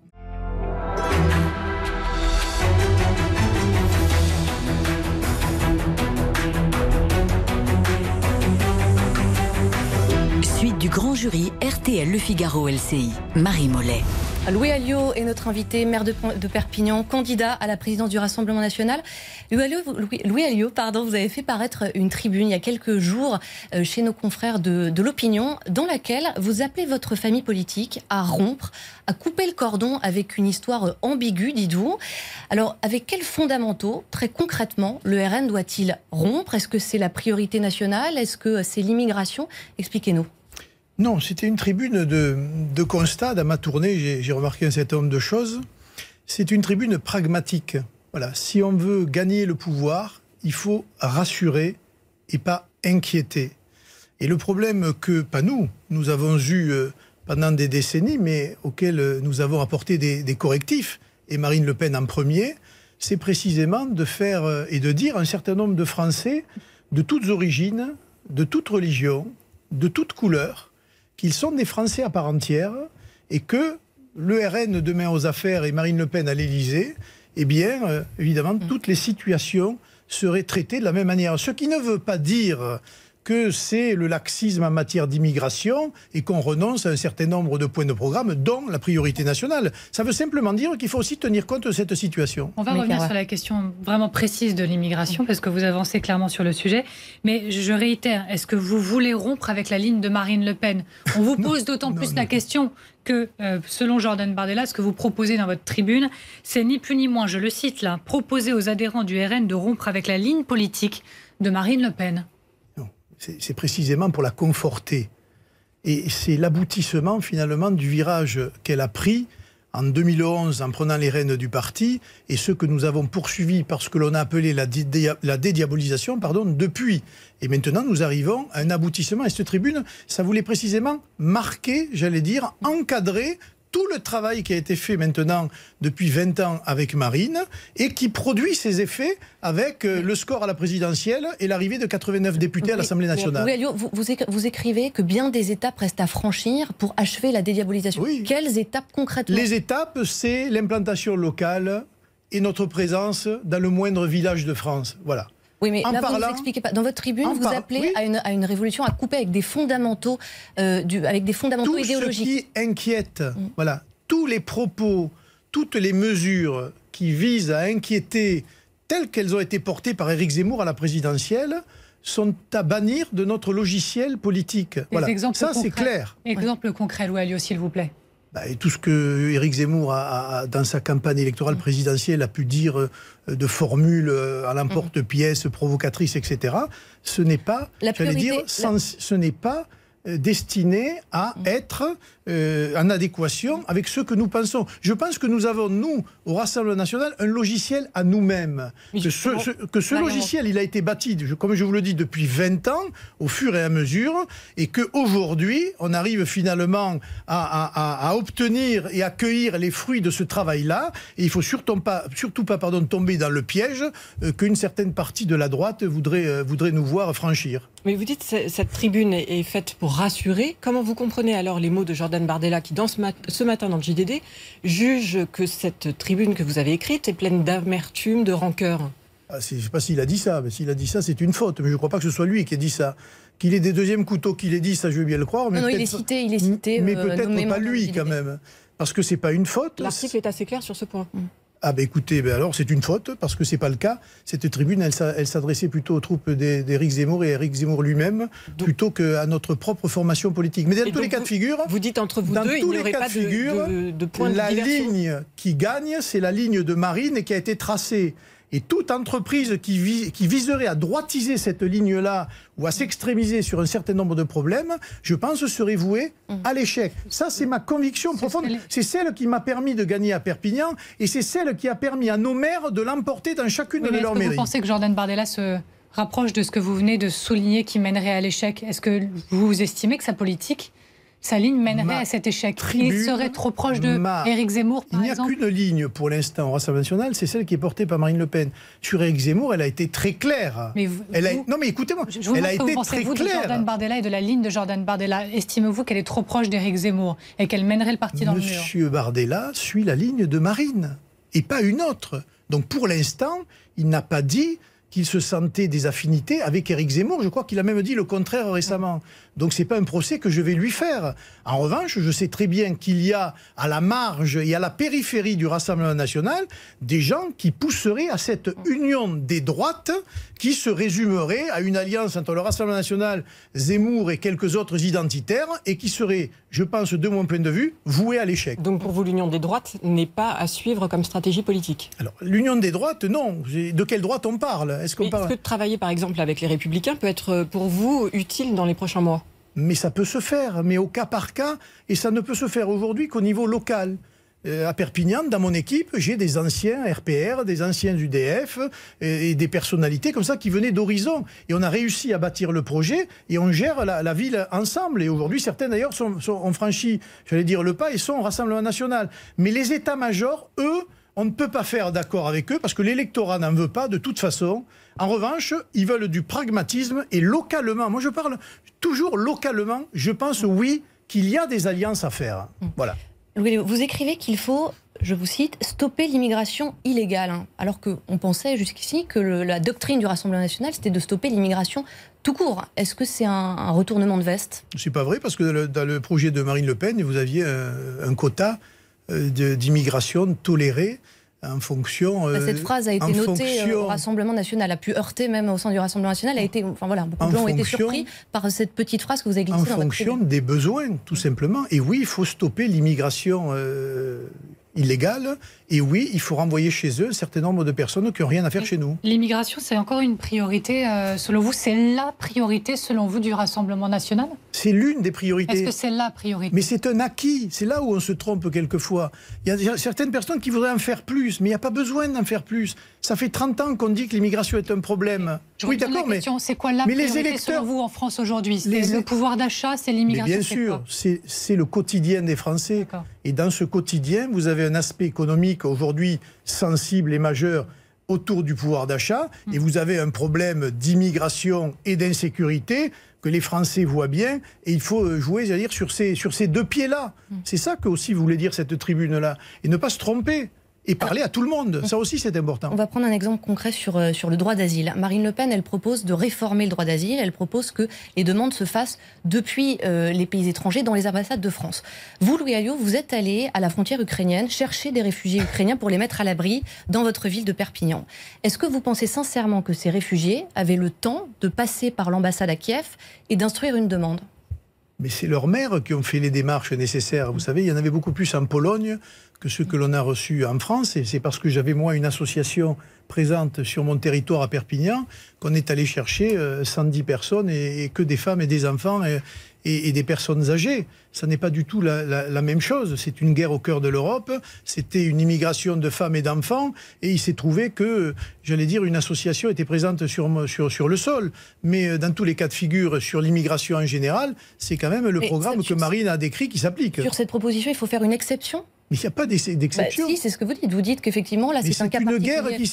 Du grand jury RTL Le Figaro LCI. Marie Mollet. Louis Alliot est notre invité, maire de, Perpignan, candidat à la présidence du Rassemblement national. Louis Alliot, pardon, vous avez fait paraître une tribune il y a quelques jours euh, chez nos confrères de, l'opinion, dans laquelle vous appelez votre famille politique à rompre, à couper le cordon avec une histoire ambiguë, dites-vous. Alors, avec quels fondamentaux, très concrètement, le RN doit-il rompre? Est-ce que c'est la priorité nationale? Est-ce que c'est l'immigration? Expliquez-nous. Non, c'était une tribune de, constat. Dans ma tournée, j'ai remarqué un certain nombre de choses. C'est une tribune pragmatique. Voilà, si on veut gagner le pouvoir, il faut rassurer et pas inquiéter. Et le problème que, pas nous, nous avons eu euh, pendant des décennies, mais auquel euh, nous avons apporté des, correctifs, et Marine Le Pen en premier, c'est précisément de faire euh, et de dire un certain nombre de Français de toutes origines, de toutes religions, de toutes couleurs, qu'ils sont des Français à part entière et que le RN demain aux affaires et Marine Le Pen à l'Élysée, eh bien, euh, évidemment, toutes les situations seraient traitées de la même manière. Ce qui ne veut pas dire que c'est le laxisme en matière d'immigration et qu'on renonce à un certain nombre de points de programme, dont la priorité nationale. Ça veut simplement dire qu'il faut aussi tenir compte de cette situation. On va revenir sur la question vraiment précise de l'immigration, parce que vous avancez clairement sur le sujet. Mais je réitère, est-ce que vous voulez rompre avec la ligne de Marine Le Pen? On vous pose d'autant plus la question que, euh, selon Jordan Bardella, ce que vous proposez dans votre tribune, c'est ni plus ni moins, je le cite là, proposer aux adhérents du RN de rompre avec la ligne politique de Marine Le Pen c'est précisément pour la conforter. Et c'est l'aboutissement finalement du virage qu'elle a pris en 2011 en prenant les rênes du parti et ce que nous avons poursuivi parce que l'on a appelé la, dédiabolisation pardon, depuis. Et maintenant, nous arrivons à un aboutissement. Et cette tribune, ça voulait précisément marquer, j'allais dire, encadrer tout le travail qui a été fait maintenant depuis 20 ans avec Marine et qui produit ses effets avec euh, le score à la présidentielle et l'arrivée de 89 députés à l'Assemblée nationale. vous, vous, écrivez que bien des étapes restent à franchir pour achever la dédiabolisation. Quelles étapes concrètement? Les étapes, c'est l'implantation locale et notre présence dans le moindre village de France. Voilà. Oui, mais là, vous expliquez pas. Dans votre tribune, vous appelez à, une, révolution à couper avec des fondamentaux, euh, du, avec des fondamentaux idéologiques. Ce qui inquiète, mm. voilà, tous les propos, toutes les mesures qui visent à inquiéter, telles qu'elles ont été portées par Éric Zemmour à la présidentielle, sont à bannir de notre logiciel politique. voilà. Ça, c'est clair. Exemple concret, Louis s'il vous plaît. Bah, et tout ce que Éric Zemmour, a, dans sa campagne électorale présidentielle, a pu dire euh, de formules euh, à l'emporte-pièce, provocatrices, etc., ce n'est pas, dire, ce n'est pas destiné à mm. être euh, en adéquation avec ce que nous pensons. Je pense que nous avons, nous, au Rassemblement national, un logiciel à nous-mêmes. Que ce, que ce logiciel, il a été bâti, comme je vous le dis, depuis 20 ans, au fur et à mesure, et qu'aujourd'hui, on arrive finalement à, à, obtenir et accueillir les fruits de ce travail-là. Et il ne faut surtout pas, surtout pas pardon, tomber dans le piège euh, qu'une certaine partie de la droite voudrait, voudrait nous voir franchir. Mais vous dites que cette tribune est faite pour rassurer. Comment vous comprenez alors les mots de Jordan Bardella qui, dans ce, matin dans le JDD, juge que cette tribune que vous avez écrite est pleine d'amertume, de rancœur? Ah, Je ne sais pas s'il a dit ça, mais s'il a dit ça, c'est une faute. Mais je ne crois pas que ce soit lui qui ait dit ça. Qu'il ait des deuxièmes couteaux qu'il ait dit, ça je veux bien le croire. Mais non, il est cité, il est cité. Mais euh, peut-être pas lui quand même. Parce que c'est pas une faute. L'article est assez clair sur ce point. Mm. Ah ben écoutez, ben alors c'est une faute, parce que c'est pas le cas. Cette tribune, elle, s'adressait plutôt aux troupes d'Éric Zemmour et Éric Zemmour lui-même, plutôt qu'à notre propre formation politique. Mais dans tous les cas de figure... Vous dites entre vous deux, il n'y aurait pas de, figure, de, de, point de La ligne qui gagne, c'est la ligne de Marine et qui a été tracée et toute entreprise qui, viserait à droitiser cette ligne-là ou à s'extrémiser sur un certain nombre de problèmes, je pense serait vouée mmh. à l'échec. Ça, c'est ma conviction profonde. C'est celle qui m'a permis de gagner à Perpignan et c'est celle qui a permis à nos maires de l'emporter dans chacune de leurs mairies. Vous pensez que Jordan Bardella se rapproche de ce que vous venez de souligner qui mènerait à l'échec? Est-ce que vous estimez que sa politique sa ligne mènerait à cet échec. Il serait trop proche de Éric Zemmour, par. Il n'y a qu'une ligne pour l'instant au Rassemblement national, c'est celle qui est portée par Marine Le Pen. Sur Éric Zemmour, elle a été très claire. Mais elle a... Non mais écoutez-moi, elle a été très vous claire. de Jordan Bardella et de la ligne de Jordan Bardella Estimez-vous qu'elle est trop proche d'Éric Zemmour et qu'elle mènerait le parti dans le mur? Monsieur Bardella suit la ligne de Marine et pas une autre. Donc pour l'instant, il n'a pas dit qu'il se sentait des affinités avec Éric Zemmour. Je crois qu'il a même dit le contraire récemment. Donc c'est pas un procès que je vais lui faire. En revanche, je sais très bien qu'il y a à la marge et à la périphérie du Rassemblement national des gens qui pousseraient à cette union des droites qui se résumerait à une alliance entre le Rassemblement national, Zemmour et quelques autres identitaires et qui serait, je pense, de mon point de vue, vouée à l'échec. Donc pour vous, l'union des droites n'est pas à suivre comme stratégie politique Alors l'union des droites, non. De quelle droite on parle? Est-ce qu'on parle... Que travailler par exemple avec les Républicains peut être pour vous utile dans les prochains mois? Mais ça peut se faire, mais au cas par cas, et ça ne peut se faire aujourd'hui qu'au niveau local. Euh, à Perpignan, dans mon équipe, j'ai des anciens RPR, des anciens UDF et, des personnalités comme ça qui venaient d'horizon. Et on a réussi à bâtir le projet et on gère la, ville ensemble. Et aujourd'hui, certains d'ailleurs ont franchi, j'allais dire, le pas et sont au Rassemblement national. Mais les états-majors, eux, On ne peut pas faire d'accord avec eux parce que l'électorat n'en veut pas de toute façon. En revanche, ils veulent du pragmatisme et localement. Moi, je parle toujours localement. Je pense, oui, qu'il y a des alliances à faire. Voilà. Vous écrivez qu'il faut, je vous cite, stopper l'immigration illégale. Hein. alors qu'on pensait jusqu'ici que la doctrine du Rassemblement national, c'était de stopper l'immigration tout court. Est-ce que c'est un, retournement de veste? C'est pas vrai, parce que dans le projet de Marine Le Pen, vous aviez un, quota euh, d'immigration tolérée en fonction. Bah, cette euh, phrase a été notée euh, au Rassemblement national, a pu heurter même au sein du Rassemblement national. A été, enfin voilà, beaucoup de gens ont été surpris par cette petite phrase que vous avez glissée. En fonction des besoins, tout simplement. Et oui, il faut stopper l'immigration illégale. Et oui, il faut renvoyer chez eux un certain nombre de personnes qui n'ont rien à faire chez nous. L'immigration, c'est encore une priorité, euh, selon vous? C'est la priorité, selon vous, du Rassemblement national? C'est l'une des priorités. Est-ce que c'est la priorité? Mais c'est un acquis. C'est là où on se trompe quelquefois. Il y a certaines personnes qui voudraient en faire plus, mais il n'y a pas besoin d'en faire plus. Ça fait 30 ans qu'on dit que l'immigration est un problème. oui, d'accord, mais. C'est quoi la mais les électeurs, selon vous en France aujourd'hui? Le pouvoir d'achat, c'est l'immigration Bien sûr, c'est le quotidien des Français. Et dans ce quotidien, vous avez un aspect économique aujourd'hui sensible et majeur autour du pouvoir d'achat, et vous avez un problème d'immigration et d'insécurité que les Français voient bien, et il faut jouer, dire, sur ces, sur ces deux pieds-là. Mm. C'est ça que aussi voulait dire cette tribune-là, et ne pas se tromper et parler à tout le monde. Ça aussi, c'est important. On va prendre un exemple concret sur, euh, sur le droit d'asile. Marine Le Pen, elle propose de réformer le droit d'asile. Elle propose que les demandes se fassent depuis euh, les pays étrangers dans les ambassades de France. Vous, Louis Alliot, vous êtes allé à la frontière ukrainienne chercher des réfugiés ukrainiens pour les mettre à l'abri dans votre ville de Perpignan. Est-ce que vous pensez sincèrement que ces réfugiés avaient le temps de passer par l'ambassade à Kiev et d'instruire une demande? Mais c'est leurs maires qui ont fait les démarches nécessaires. Vous savez, il y en avait beaucoup plus en Pologne que ceux que l'on a reçus en France. Et c'est parce que j'avais, moi, une association présente sur mon territoire à Perpignan qu'on est allé chercher 110 euh, personnes et, que des femmes et des enfants des personnes âgées. Ça n'est pas du tout la, même chose. C'est une guerre au cœur de l'Europe. C'était une immigration de femmes et d'enfants. Et il s'est trouvé que, j'allais dire, une association était présente sur, sur, sur le sol. Mais euh, dans tous les cas de figure, sur l'immigration en général, c'est quand même le programme que Marine a décrit qui s'applique. Sur cette proposition, il faut faire une exception? Mais il n'y a pas d'exception. Bah, si, c'est ce que vous dites. Vous dites qu'effectivement, là, c'est un cas une guerre qui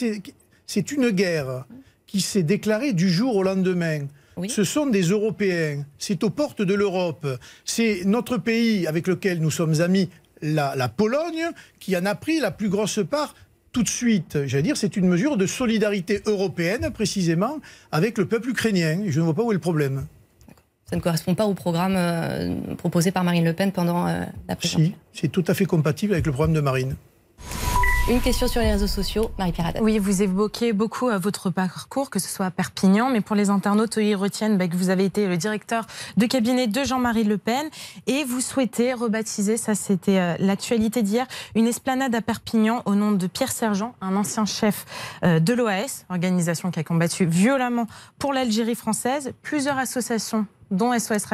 C'est une guerre qui s'est déclarée du jour au lendemain. Ce sont des Européens. C'est aux portes de l'Europe. C'est notre pays avec lequel nous sommes amis, la, la Pologne, qui en a pris la plus grosse part tout de suite. J'allais dire, c'est une mesure de solidarité européenne, précisément, avec le peuple ukrainien. Je ne vois pas où est le problème. Ça ne correspond pas au programme euh, proposé par Marine Le Pen pendant euh, la présidentielle. Si, c'est tout à fait compatible avec le programme de Marine. Une question sur les réseaux sociaux, Marie-Pierre Oui, vous évoquez beaucoup euh, votre parcours, que ce soit à Perpignan, mais pour les internautes, ils retiennent bah, que vous avez été le directeur de cabinet de Jean-Marie Le Pen et vous souhaitez rebaptiser, ça c'était l'actualité d'hier, une esplanade à Perpignan au nom de Pierre Sergent, un ancien chef de l'OAS, organisation qui a combattu violemment pour l'Algérie française. Plusieurs associations dont SOS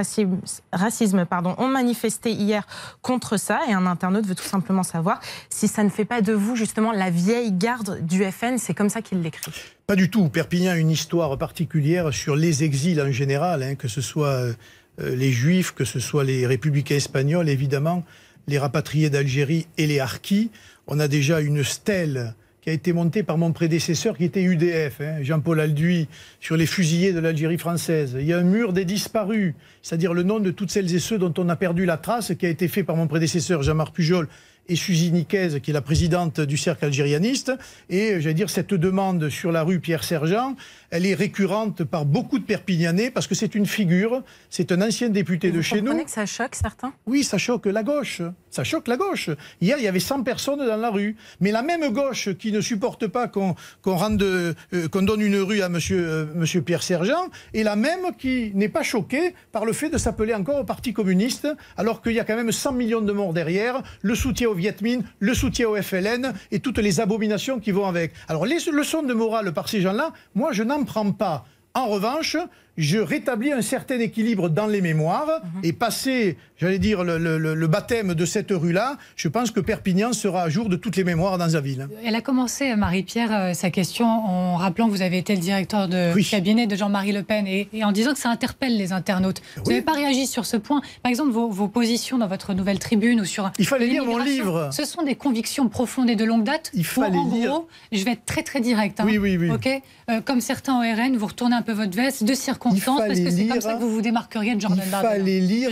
Racisme, pardon, ont manifesté hier contre ça. Et un internaute veut tout simplement savoir si ça ne fait pas de vous justement la vieille garde du FN. C'est comme ça qu'il l'écrit. Pas du tout. Perpignan a une histoire particulière sur les exils en général, hein, que ce soit euh, les juifs, que ce soit les républicains espagnols, évidemment, les rapatriés d'Algérie et les harkis. On a déjà une stèle qui a été monté par mon prédécesseur qui était UDF, hein, Jean-Paul Alduy, sur les fusillés de l'Algérie française. Il y a un mur des disparus, c'est-à-dire le nom de toutes celles et ceux dont on a perdu la trace, qui a été fait par mon prédécesseur Jean-Marc Pujol et Suzy Niquez, qui est la présidente du cercle algérianiste. Et j'allais dire, cette demande sur la rue Pierre-Sergent, elle est récurrente par beaucoup de Perpignanais parce que c'est une figure, c'est un ancien député de chez nous. Vous que ça choque certains? Oui, ça choque la gauche. Ça choque la gauche. Hier, il y avait 100 personnes dans la rue. Mais la même gauche qui ne supporte pas qu'on euh, donne une rue à monsieur, euh, monsieur Pierre Sergent est la même qui n'est pas choquée par le fait de s'appeler encore au Parti communiste, alors qu'il y a quand même 100 millions de morts derrière, le soutien au Viet Minh, le soutien au FLN et toutes les abominations qui vont avec. Alors les leçons de morale par ces gens-là, moi je n'en prend pas. En revanche, je rétablis un certain équilibre dans les mémoires Mhm. et passer, j'allais dire, le, le- le- le baptême de cette rue-là, je pense que Perpignan sera à jour de toutes les mémoires dans sa ville. Elle a commencé, Marie-Pierre, euh, sa question en rappelant que vous avez été le directeur de Oui. cabinet de Jean-Marie Le Pen et, et en disant que ça interpelle les internautes. Vous n'avez pas réagi sur ce point. Par exemple, vos, vos positions dans votre nouvelle tribune ou sur. Il fallait lire mon livre. Ce sont des convictions profondes et de longue date. Il fallait en lire. gros, je vais être très très direct. hein. Oui, oui, oui. Ok Euh, Comme certains au RN, vous retournez un peu votre veste de parce fallait que c'est comme lire. ça que vous vous démarqueriez de Il Jordan Bardella. fallait lire,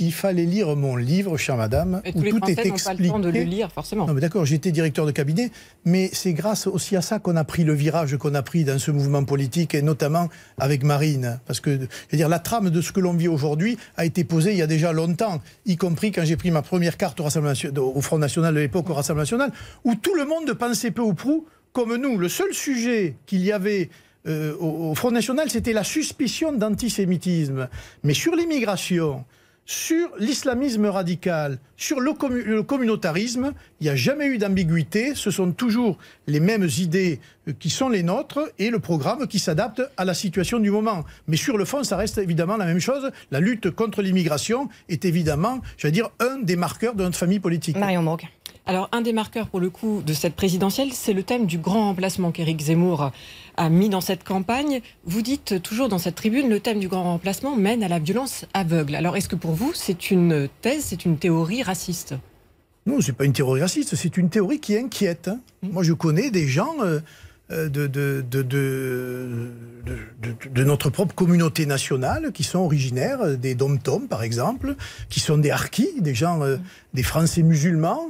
il fallait lire mon livre, chère madame, Et où tous les tout est n'ont pas le expliqué. temps de le lire, forcément. Non, mais d'accord, j'étais directeur de cabinet, mais c'est grâce aussi à ça qu'on a pris le virage qu'on a pris dans ce mouvement politique, et notamment avec Marine. Parce que, je veux dire, la trame de ce que l'on vit aujourd'hui a été posée il y a déjà longtemps, y compris quand j'ai pris ma première carte au, Rassemblement Nation- au Front National de l'époque, au Rassemblement National, où tout le monde pensait peu ou prou comme nous. Le seul sujet qu'il y avait euh, au, Front National, c'était la suspicion d'antisémitisme. Mais sur l'immigration, sur l'islamisme radical, sur le, commu- le communautarisme, il n'y a jamais eu d'ambiguïté. Ce sont toujours les mêmes idées euh, qui sont les nôtres et le programme qui s'adapte à la situation du moment. Mais sur le fond, ça reste évidemment la même chose. La lutte contre l'immigration est évidemment, j'allais dire, un des marqueurs de notre famille politique. Marion Morgue. Alors, un des marqueurs pour le coup de cette présidentielle, c'est le thème du grand remplacement qu'Éric Zemmour a mis dans cette campagne. Vous dites toujours dans cette tribune, le thème du grand remplacement mène à la violence aveugle. Alors, est-ce que pour vous, c'est une thèse, c'est une théorie raciste? Non, c'est pas une théorie raciste, c'est une théorie qui inquiète. hein. Moi, je connais des gens euh, euh, de, de, de, de, de- de- de notre propre communauté nationale qui sont originaires euh, des dom-toms, par exemple, qui sont des harkis, des gens, euh, des Français musulmans,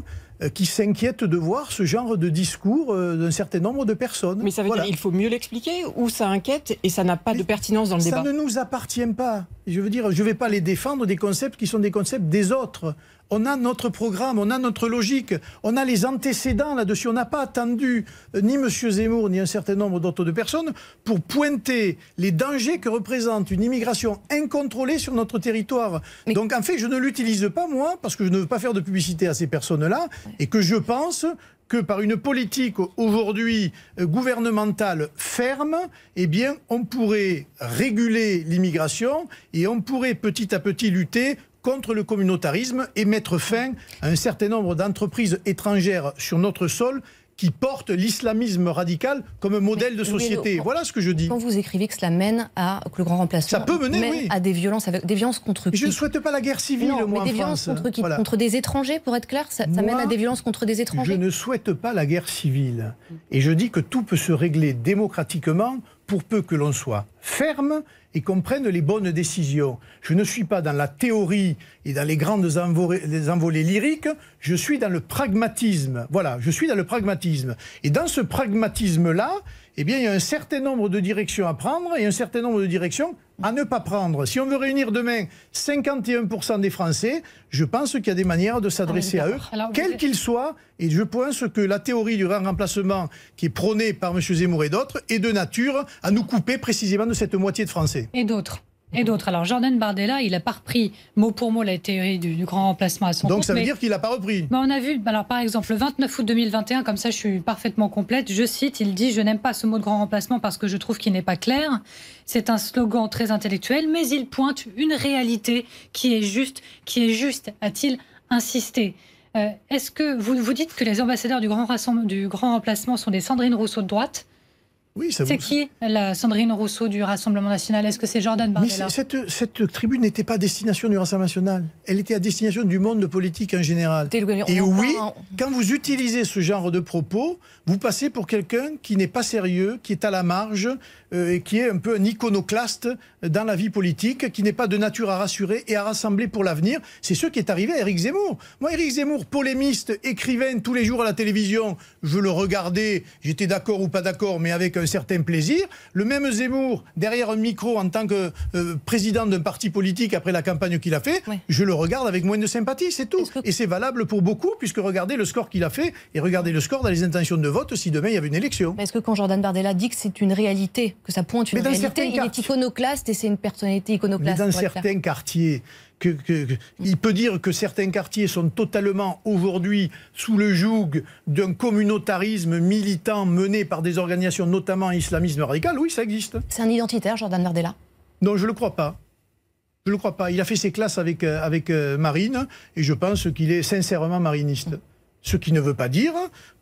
qui s'inquiètent de voir ce genre de discours euh, d'un certain nombre de personnes. Mais ça veut Voilà. dire qu'il faut mieux l'expliquer ou ça inquiète et ça n'a pas de pertinence dans le Ça débat ne nous appartient pas. Je veux dire, je ne vais pas les défendre des concepts qui sont des concepts des autres. On a notre programme, on a notre logique, on a les antécédents là-dessus. On n'a pas attendu euh, ni M. Zemmour ni un certain nombre d'autres personnes pour pointer les dangers que représente une immigration incontrôlée sur notre territoire. Mais- Donc en fait, je ne l'utilise pas moi parce que je ne veux pas faire de publicité à ces personnes-là et que je pense que par une politique aujourd'hui euh, gouvernementale ferme, eh bien, on pourrait réguler l'immigration et on pourrait petit à petit lutter contre le communautarisme et mettre fin à un certain nombre d'entreprises étrangères sur notre sol qui portent l'islamisme radical comme modèle de société. Voilà ce que je dis. Quand vous écrivez que cela mène à que le grand remplacement Ça peut mener, mène oui. à des violences avec des violences contre qui je ne souhaite pas la guerre civile, Non, moi, mais des en violences France. contre qui Voilà. Contre des étrangers, pour être clair, ça, mène à des violences contre des Je étrangers. ne souhaite pas la guerre civile. Et je dis que tout peut se régler démocratiquement pour peu que l'on soit ferme et qu'on prenne les bonnes décisions. Je ne suis pas dans la théorie et dans les grandes envolées, envolées lyriques, je suis dans le pragmatisme. Voilà, je suis dans le pragmatisme. Et dans ce pragmatisme-là, eh bien, il y a un certain nombre de directions à prendre et un certain nombre de directions à ne pas prendre. Si on veut réunir demain 51% des Français, je pense qu'il y a des manières de s'adresser à eux, quels qu'ils soient. Et je pense que la théorie du grand remplacement qui est prônée par M. Zemmour et d'autres est de nature à nous couper précisément de cette moitié de Français. Et d'autres. Et d'autres. Alors, Jordan Bardella, il a pas repris mot pour mot la théorie du, du grand remplacement à son Donc compte, ça veut mais- dire qu'il n'a pas repris. Mais on a vu, alors par exemple, le 29 août 2021, comme ça je suis parfaitement complète, je cite, il dit « Je n'aime pas ce mot de grand remplacement parce que je trouve qu'il n'est pas clair. C'est un slogan très intellectuel, mais il pointe une réalité qui est juste, qui est juste, a-t-il insisté. Euh, Est-ce que vous, vous dites que les ambassadeurs du grand, rassemblement, du grand remplacement sont des Sandrine Rousseau de droite? Oui, ça C'est vous... qui la Sandrine Rousseau du Rassemblement national? Est-ce que c'est Jordan Bardella? cette, cette tribune n'était pas à destination du Rassemblement national. Elle était à destination du monde politique en général. Et oui, quand vous utilisez ce genre de propos, vous passez pour quelqu'un qui n'est pas sérieux, qui est à la marge, euh, qui est un peu un iconoclaste dans la vie politique, qui n'est pas de nature à rassurer et à rassembler pour l'avenir. C'est ce qui est arrivé à Éric Zemmour. Moi, Éric Zemmour, polémiste, écrivain tous les jours à la télévision, je le regardais, j'étais d'accord ou pas d'accord, mais avec un certain plaisir. Le même Zemmour, derrière un micro en tant que euh, président d'un parti politique après la campagne qu'il a fait, je le regarde avec moins de sympathie, c'est tout. Que- Et c'est valable pour beaucoup, puisque regardez le score qu'il a fait et regardez le score dans les intentions de vote si demain il y avait une élection. Est-ce que quand Jordan Bardella dit que c'est une réalité, que ça pointe une Mais dans réalité, il est iconoclaste et c'est une personnalité Mais iconoclaste dans être clair. certains quartiers, que, que- que- il peut dire que certains quartiers sont totalement aujourd'hui sous le joug d'un communautarisme militant mené par des organisations, notamment islamisme radical. Oui, ça existe. C'est un identitaire, Jordan Bardella Non, je ne le crois pas. Je ne le crois pas. Il a fait ses classes avec, euh, avec euh, Marine et je pense qu'il est sincèrement mariniste. Ce qui ne veut pas dire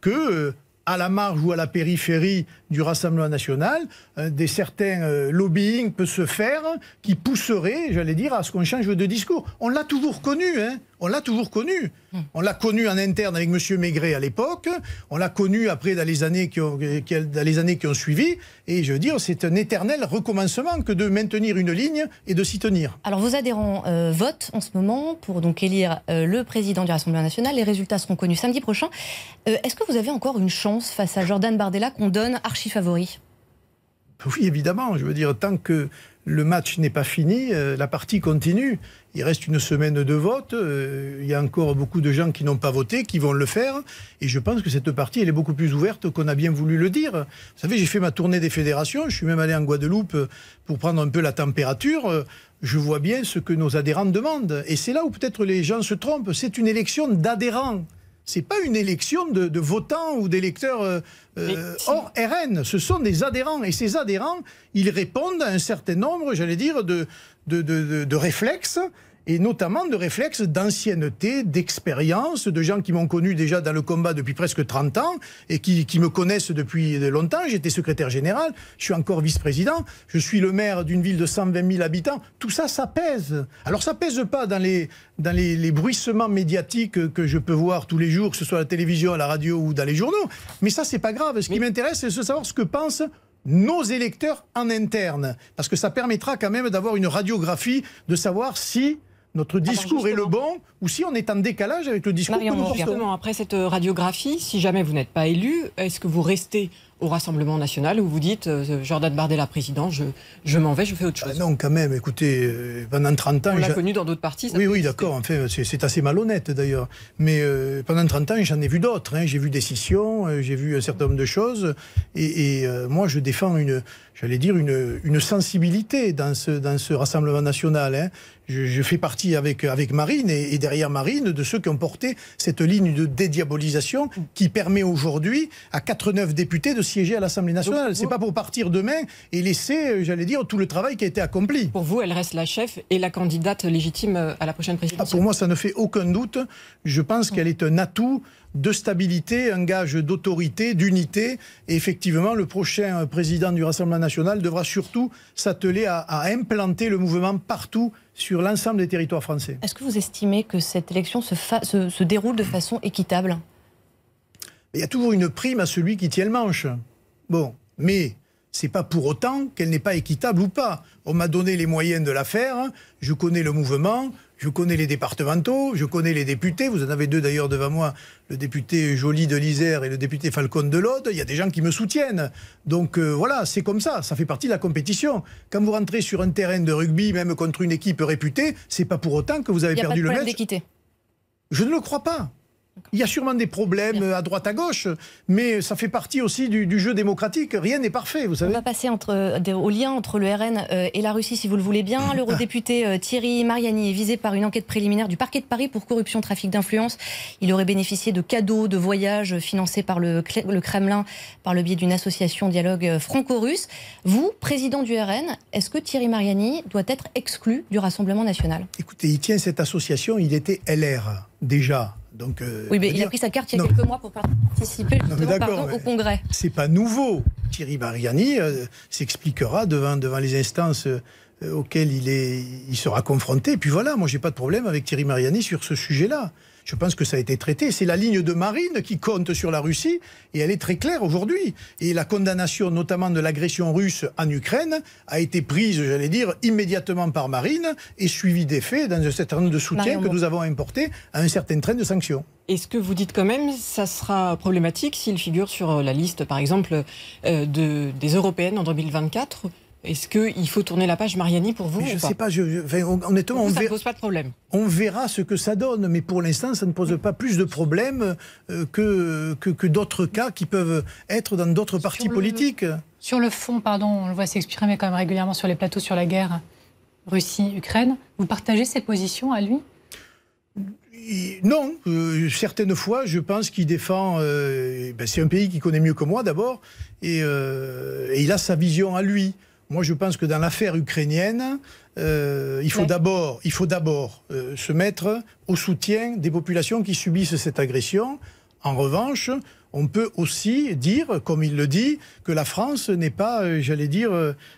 que euh, à la marge ou à la périphérie du Rassemblement national, euh, des certains euh, lobbying peut se faire qui pousserait, j'allais dire, à ce qu'on change de discours. On l'a toujours connu, hein on l'a toujours connu. On l'a connu en interne avec M. Maigret à l'époque. On l'a connu après dans les, années qui ont, dans les années qui ont suivi. Et je veux dire, c'est un éternel recommencement que de maintenir une ligne et de s'y tenir. Alors vos adhérents euh, votent en ce moment pour donc élire euh, le président du Rassemblement national. Les résultats seront connus samedi prochain. Euh, Est-ce que vous avez encore une chance face à Jordan Bardella qu'on donne archi favori Oui, évidemment. Je veux dire, tant que le match n'est pas fini, euh, la partie continue. Il reste une semaine de vote. euh, il y a encore beaucoup de gens qui n'ont pas voté, qui vont le faire. Et je pense que cette partie, elle est beaucoup plus ouverte qu'on a bien voulu le dire. Vous savez, j'ai fait ma tournée des fédérations. Je suis même allé en Guadeloupe pour prendre un peu la température. Je vois bien ce que nos adhérents demandent. Et c'est là où peut-être les gens se trompent. C'est une élection d'adhérents. C'est pas une élection de, de votants ou d'électeurs euh, euh, hors RN. Ce sont des adhérents. Et ces adhérents, ils répondent à un certain nombre, j'allais dire, de, de, de- de- de réflexes. Et notamment de réflexes d'ancienneté, d'expérience, de gens qui m'ont connu déjà dans le combat depuis presque 30 ans et qui, qui me connaissent depuis longtemps. J'étais secrétaire général, je suis encore vice-président, je suis le maire d'une ville de 120 000 habitants. Tout ça, ça pèse. Alors ça pèse pas dans les, dans les, les bruissements médiatiques que je peux voir tous les jours, que ce soit à la télévision, à la radio ou dans les journaux. Mais ça, c'est pas grave. Ce qui m'intéresse, c'est de savoir ce que pensent nos électeurs en interne. Parce que ça permettra quand même d'avoir une radiographie, de savoir si notre discours est le bon ou si on est en décalage avec le discours Marion que nous portons. Justement, après cette radiographie, si jamais vous n'êtes pas élu, est-ce que vous restez au Rassemblement national ou vous dites euh, Jordan Bardella président, je, je m'en vais, je fais autre Ah chose non, quand même, écoutez, euh, pendant 30 ans... On l'a connu dans d'autres partis. ça Oui, oui, d'accord. Enfin, c'est c'est assez malhonnête d'ailleurs. Mais euh, pendant 30 ans, j'en ai vu d'autres. hein. J'ai vu des scissions, euh, j'ai vu un certain nombre de choses. Et, et, euh, moi, je défends une, j'allais dire, une, une sensibilité dans ce, dans ce Rassemblement national. hein. Je, je fais partie avec, avec Marine et, et derrière Marine de ceux qui ont porté cette ligne de dédiabolisation qui permet aujourd'hui à 89 députés de siéger à l'Assemblée nationale. C'est pas pour partir demain et laisser, j'allais dire, tout le travail qui a été accompli. Pour vous, elle reste la chef et la candidate légitime à la prochaine Ah, présidentielle. pour moi, ça ne fait aucun doute. Je pense qu'elle est un atout de stabilité, un gage d'autorité, d'unité. Et effectivement, le prochain président du Rassemblement national devra surtout s'atteler à, à implanter le mouvement partout sur l'ensemble des territoires français. Est-ce que vous estimez que cette élection se- se déroule de façon équitable? Il y a toujours une prime à celui qui tient le manche. Bon, mais c'est pas pour autant qu'elle n'est pas équitable ou pas. On m'a donné les moyens de la faire. Je connais le mouvement. Je connais les départementaux, je connais les députés. Vous en avez deux d'ailleurs devant moi, le député Joly de l'Isère et le député Falcon de l'Aude. Il y a des gens qui me soutiennent. Donc euh, voilà, c'est comme ça. Ça fait partie de la compétition. Quand vous rentrez sur un terrain de rugby, même contre une équipe réputée, c'est pas pour autant que vous avez perdu le match. Je ne le crois pas. Il y a sûrement des problèmes à droite à gauche, mais ça fait partie aussi du, du jeu démocratique. Rien n'est parfait, vous On savez. va passer entre, au lien entre le RN euh, et la Russie, si vous le voulez bien. L'eurodéputé euh, Thierry Mariani est visé par une enquête préliminaire du parquet de Paris pour corruption, trafic d'influence. Il aurait bénéficié de cadeaux, de voyages financés par le, le Kremlin par le biais d'une association dialogue euh, franco-russe. Vous, président du RN, est-ce que Thierry Mariani doit être exclu du Rassemblement national? Écoutez, il tient cette association, il était LR déjà. Donc, euh, Oui, mais il a pris sa carte il y a Non. quelques mois pour participer pardon, au Congrès. c'est pas nouveau. Thierry Mariani euh, s'expliquera devant, devant les instances euh, auxquelles il, est, il sera confronté. Et puis voilà, moi j'ai pas de problème avec Thierry Mariani sur ce sujet-là. Je pense que ça a été traité. C'est la ligne de Marine qui compte sur la Russie et elle est très claire aujourd'hui. Et la condamnation notamment de l'agression russe en Ukraine a été prise, j'allais dire, immédiatement par Marine et suivie des faits dans un certain nombre de soutiens que nous avons importés à un certain train de sanctions. Est-ce que vous dites quand même ça sera problématique s'il figure sur la liste, par exemple, euh, de, des européennes en 2024 Est-ce qu'il faut tourner la page Mariani pour vous Mais je ne sais pas, je, je- enfin, hon- honnêtement, Pour on vous, ça ne verra. pose pas de problème. On verra ce que ça donne, mais pour l'instant, ça ne pose pas plus de problèmes euh, que, que, que d'autres cas qui peuvent être dans d'autres partis le- politiques. Sur le fond, pardon, on le voit s'exprimer quand même régulièrement sur les plateaux sur la guerre Russie-Ukraine. Vous partagez ses positions à lui? Non, euh, certaines fois, je pense qu'il défend. euh, ben, c'est un pays qu'il connaît mieux que moi d'abord, et, euh, et il a sa vision à lui. Moi, je pense que dans l'affaire ukrainienne, euh, il faut d'abord, il faut d'abord euh, se mettre au soutien des populations qui subissent cette agression. En revanche, on peut aussi dire, comme il le dit, que la France n'est pas, euh, j'allais dire,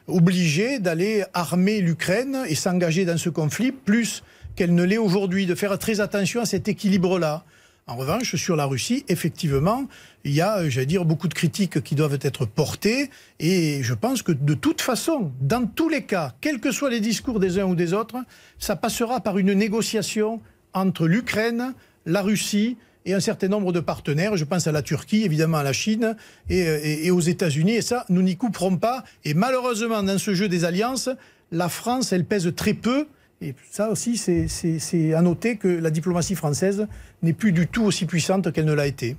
obligée d'aller armer l'Ukraine et s'engager dans ce conflit plus qu'elle ne l'est aujourd'hui, de faire très attention à cet équilibre-là. En revanche, sur la Russie, effectivement, il y a, j'allais dire, beaucoup de critiques qui doivent être portées. Et je pense que de toute façon, dans tous les cas, quels que soient les discours des uns ou des autres, ça passera par une négociation entre l'Ukraine, la Russie et un certain nombre de partenaires. Je pense à la Turquie, évidemment à la Chine et, aux États-Unis. Et ça, nous n'y couperons pas. Et malheureusement, dans ce jeu des alliances, la France, elle pèse très peu. Et ça aussi, c'est à noter que la diplomatie française n'est plus du tout aussi puissante qu'elle ne l'a été.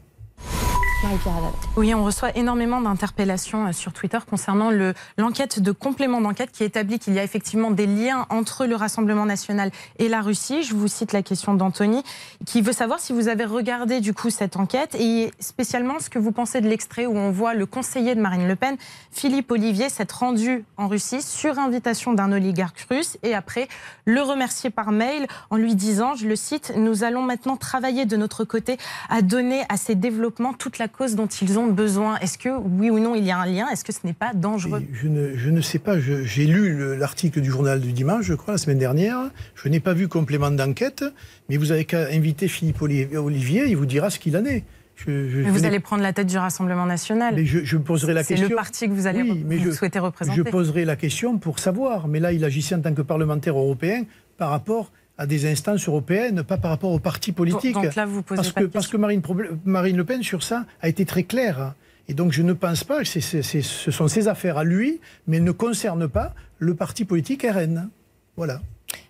Oui, on reçoit énormément d'interpellations euh, sur Twitter concernant l'enquête de complément d'enquête qui établit qu'il y a effectivement des liens entre le Rassemblement national et la Russie. Je vous cite la question d'Anthony qui veut savoir si vous avez regardé du coup cette enquête et spécialement ce que vous pensez de l'extrait où on voit le conseiller de Marine Le Pen, Philippe Olivier, s'être rendu en Russie sur invitation d'un oligarque russe et après le remercier par mail en lui disant, je le cite, nous allons maintenant travailler de notre côté à donner à ces développements toute la cause dont ils ont besoin. Est-ce que, oui ou non, il y a un lien? Est-ce que ce n'est pas dangereux? Je ne, je ne, sais pas. J'ai lu l'article du journal du dimanche, je crois, la semaine dernière. Je n'ai pas vu complément d'enquête, mais vous avez qu'à inviter Philippe Olivier, il vous dira ce qu'il en est. mais vous allez prendre la tête du Rassemblement national. Mais je, poserai la question. C'est le parti que vous allez mais souhaiter représenter. Je poserai la question pour savoir. Mais là, il agissait en tant que parlementaire européen par rapport à des instances européennes, pas par rapport aux partis politiques. Donc là, vous posez parce pas que, parce que Marine, Marine, Le Pen, sur ça, a été très claire. Et donc, je ne pense pas que ce sont ses affaires à lui, mais elles ne concernent pas le parti politique RN. Voilà.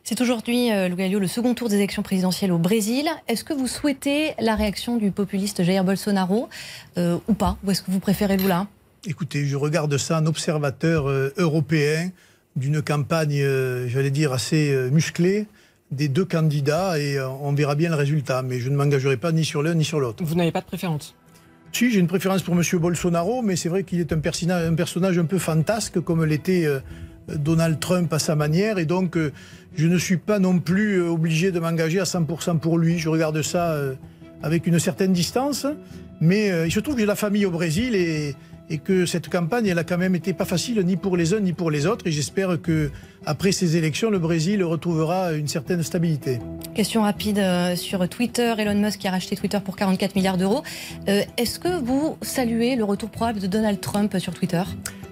C'est aujourd'hui, euh, le second tour des élections présidentielles au Brésil. Est-ce que vous souhaitez la réaction du populiste Jair Bolsonaro euh, ou pas? Ou est-ce que vous préférez Lula? Écoutez, je regarde ça en observateur euh, européen d'une campagne, j'allais dire, assez musclée des deux candidats et euh, on verra bien le résultat. Mais je ne m'engagerai pas ni sur l'un ni sur l'autre. Vous n'avez pas de préférence? Si, j'ai une préférence pour M. Bolsonaro, mais c'est vrai qu'il est un personnage, un personnage un peu fantasque comme l'était euh, Donald Trump à sa manière. Et donc, euh, je ne suis pas non plus obligé de m'engager à 100% pour lui. Je regarde ça avec une certaine distance. Mais il se trouve que j'ai la famille au Brésil et, et que cette campagne, elle a quand même été pas facile ni pour les uns ni pour les autres. Et j'espère que après ces élections, le Brésil retrouvera une certaine stabilité. Question rapide euh, sur Twitter. Elon Musk qui a racheté Twitter pour 44 milliards d'euros. Euh, est-ce que vous saluez le retour probable de Donald Trump sur Twitter?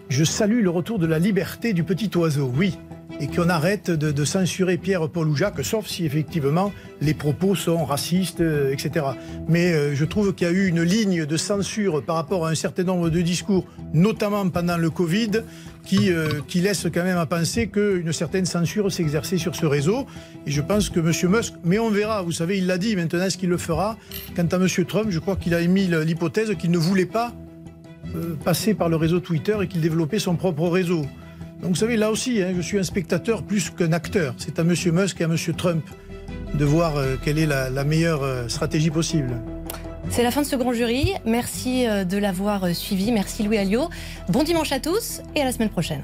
Je salue le retour de la liberté du petit oiseau, oui et qu'on arrête de, censurer Pierre, Paul ou Jacques, sauf si effectivement les propos sont racistes, euh, etc. Mais euh, je trouve qu'il y a eu une ligne de censure par rapport à un certain nombre de discours, notamment pendant le Covid, qui, euh, qui laisse quand même à penser qu'une certaine censure s'exerçait sur ce réseau. Et je pense que M. Musk, mais on verra, vous savez, il l'a dit, maintenant est-ce qu'il le fera? Quant à M. Trump, je crois qu'il a émis l'hypothèse qu'il ne voulait pas passer par le réseau Twitter et qu'il développait son propre réseau. Donc vous savez, là aussi, hein, je suis un spectateur plus qu'un acteur. C'est à M. Musk et à M. Trump de voir euh, quelle est la, meilleure euh, stratégie possible. C'est la fin de ce grand jury. Merci euh, de l'avoir suivi. Merci Louis Alliot. Bon dimanche à tous et à la semaine prochaine.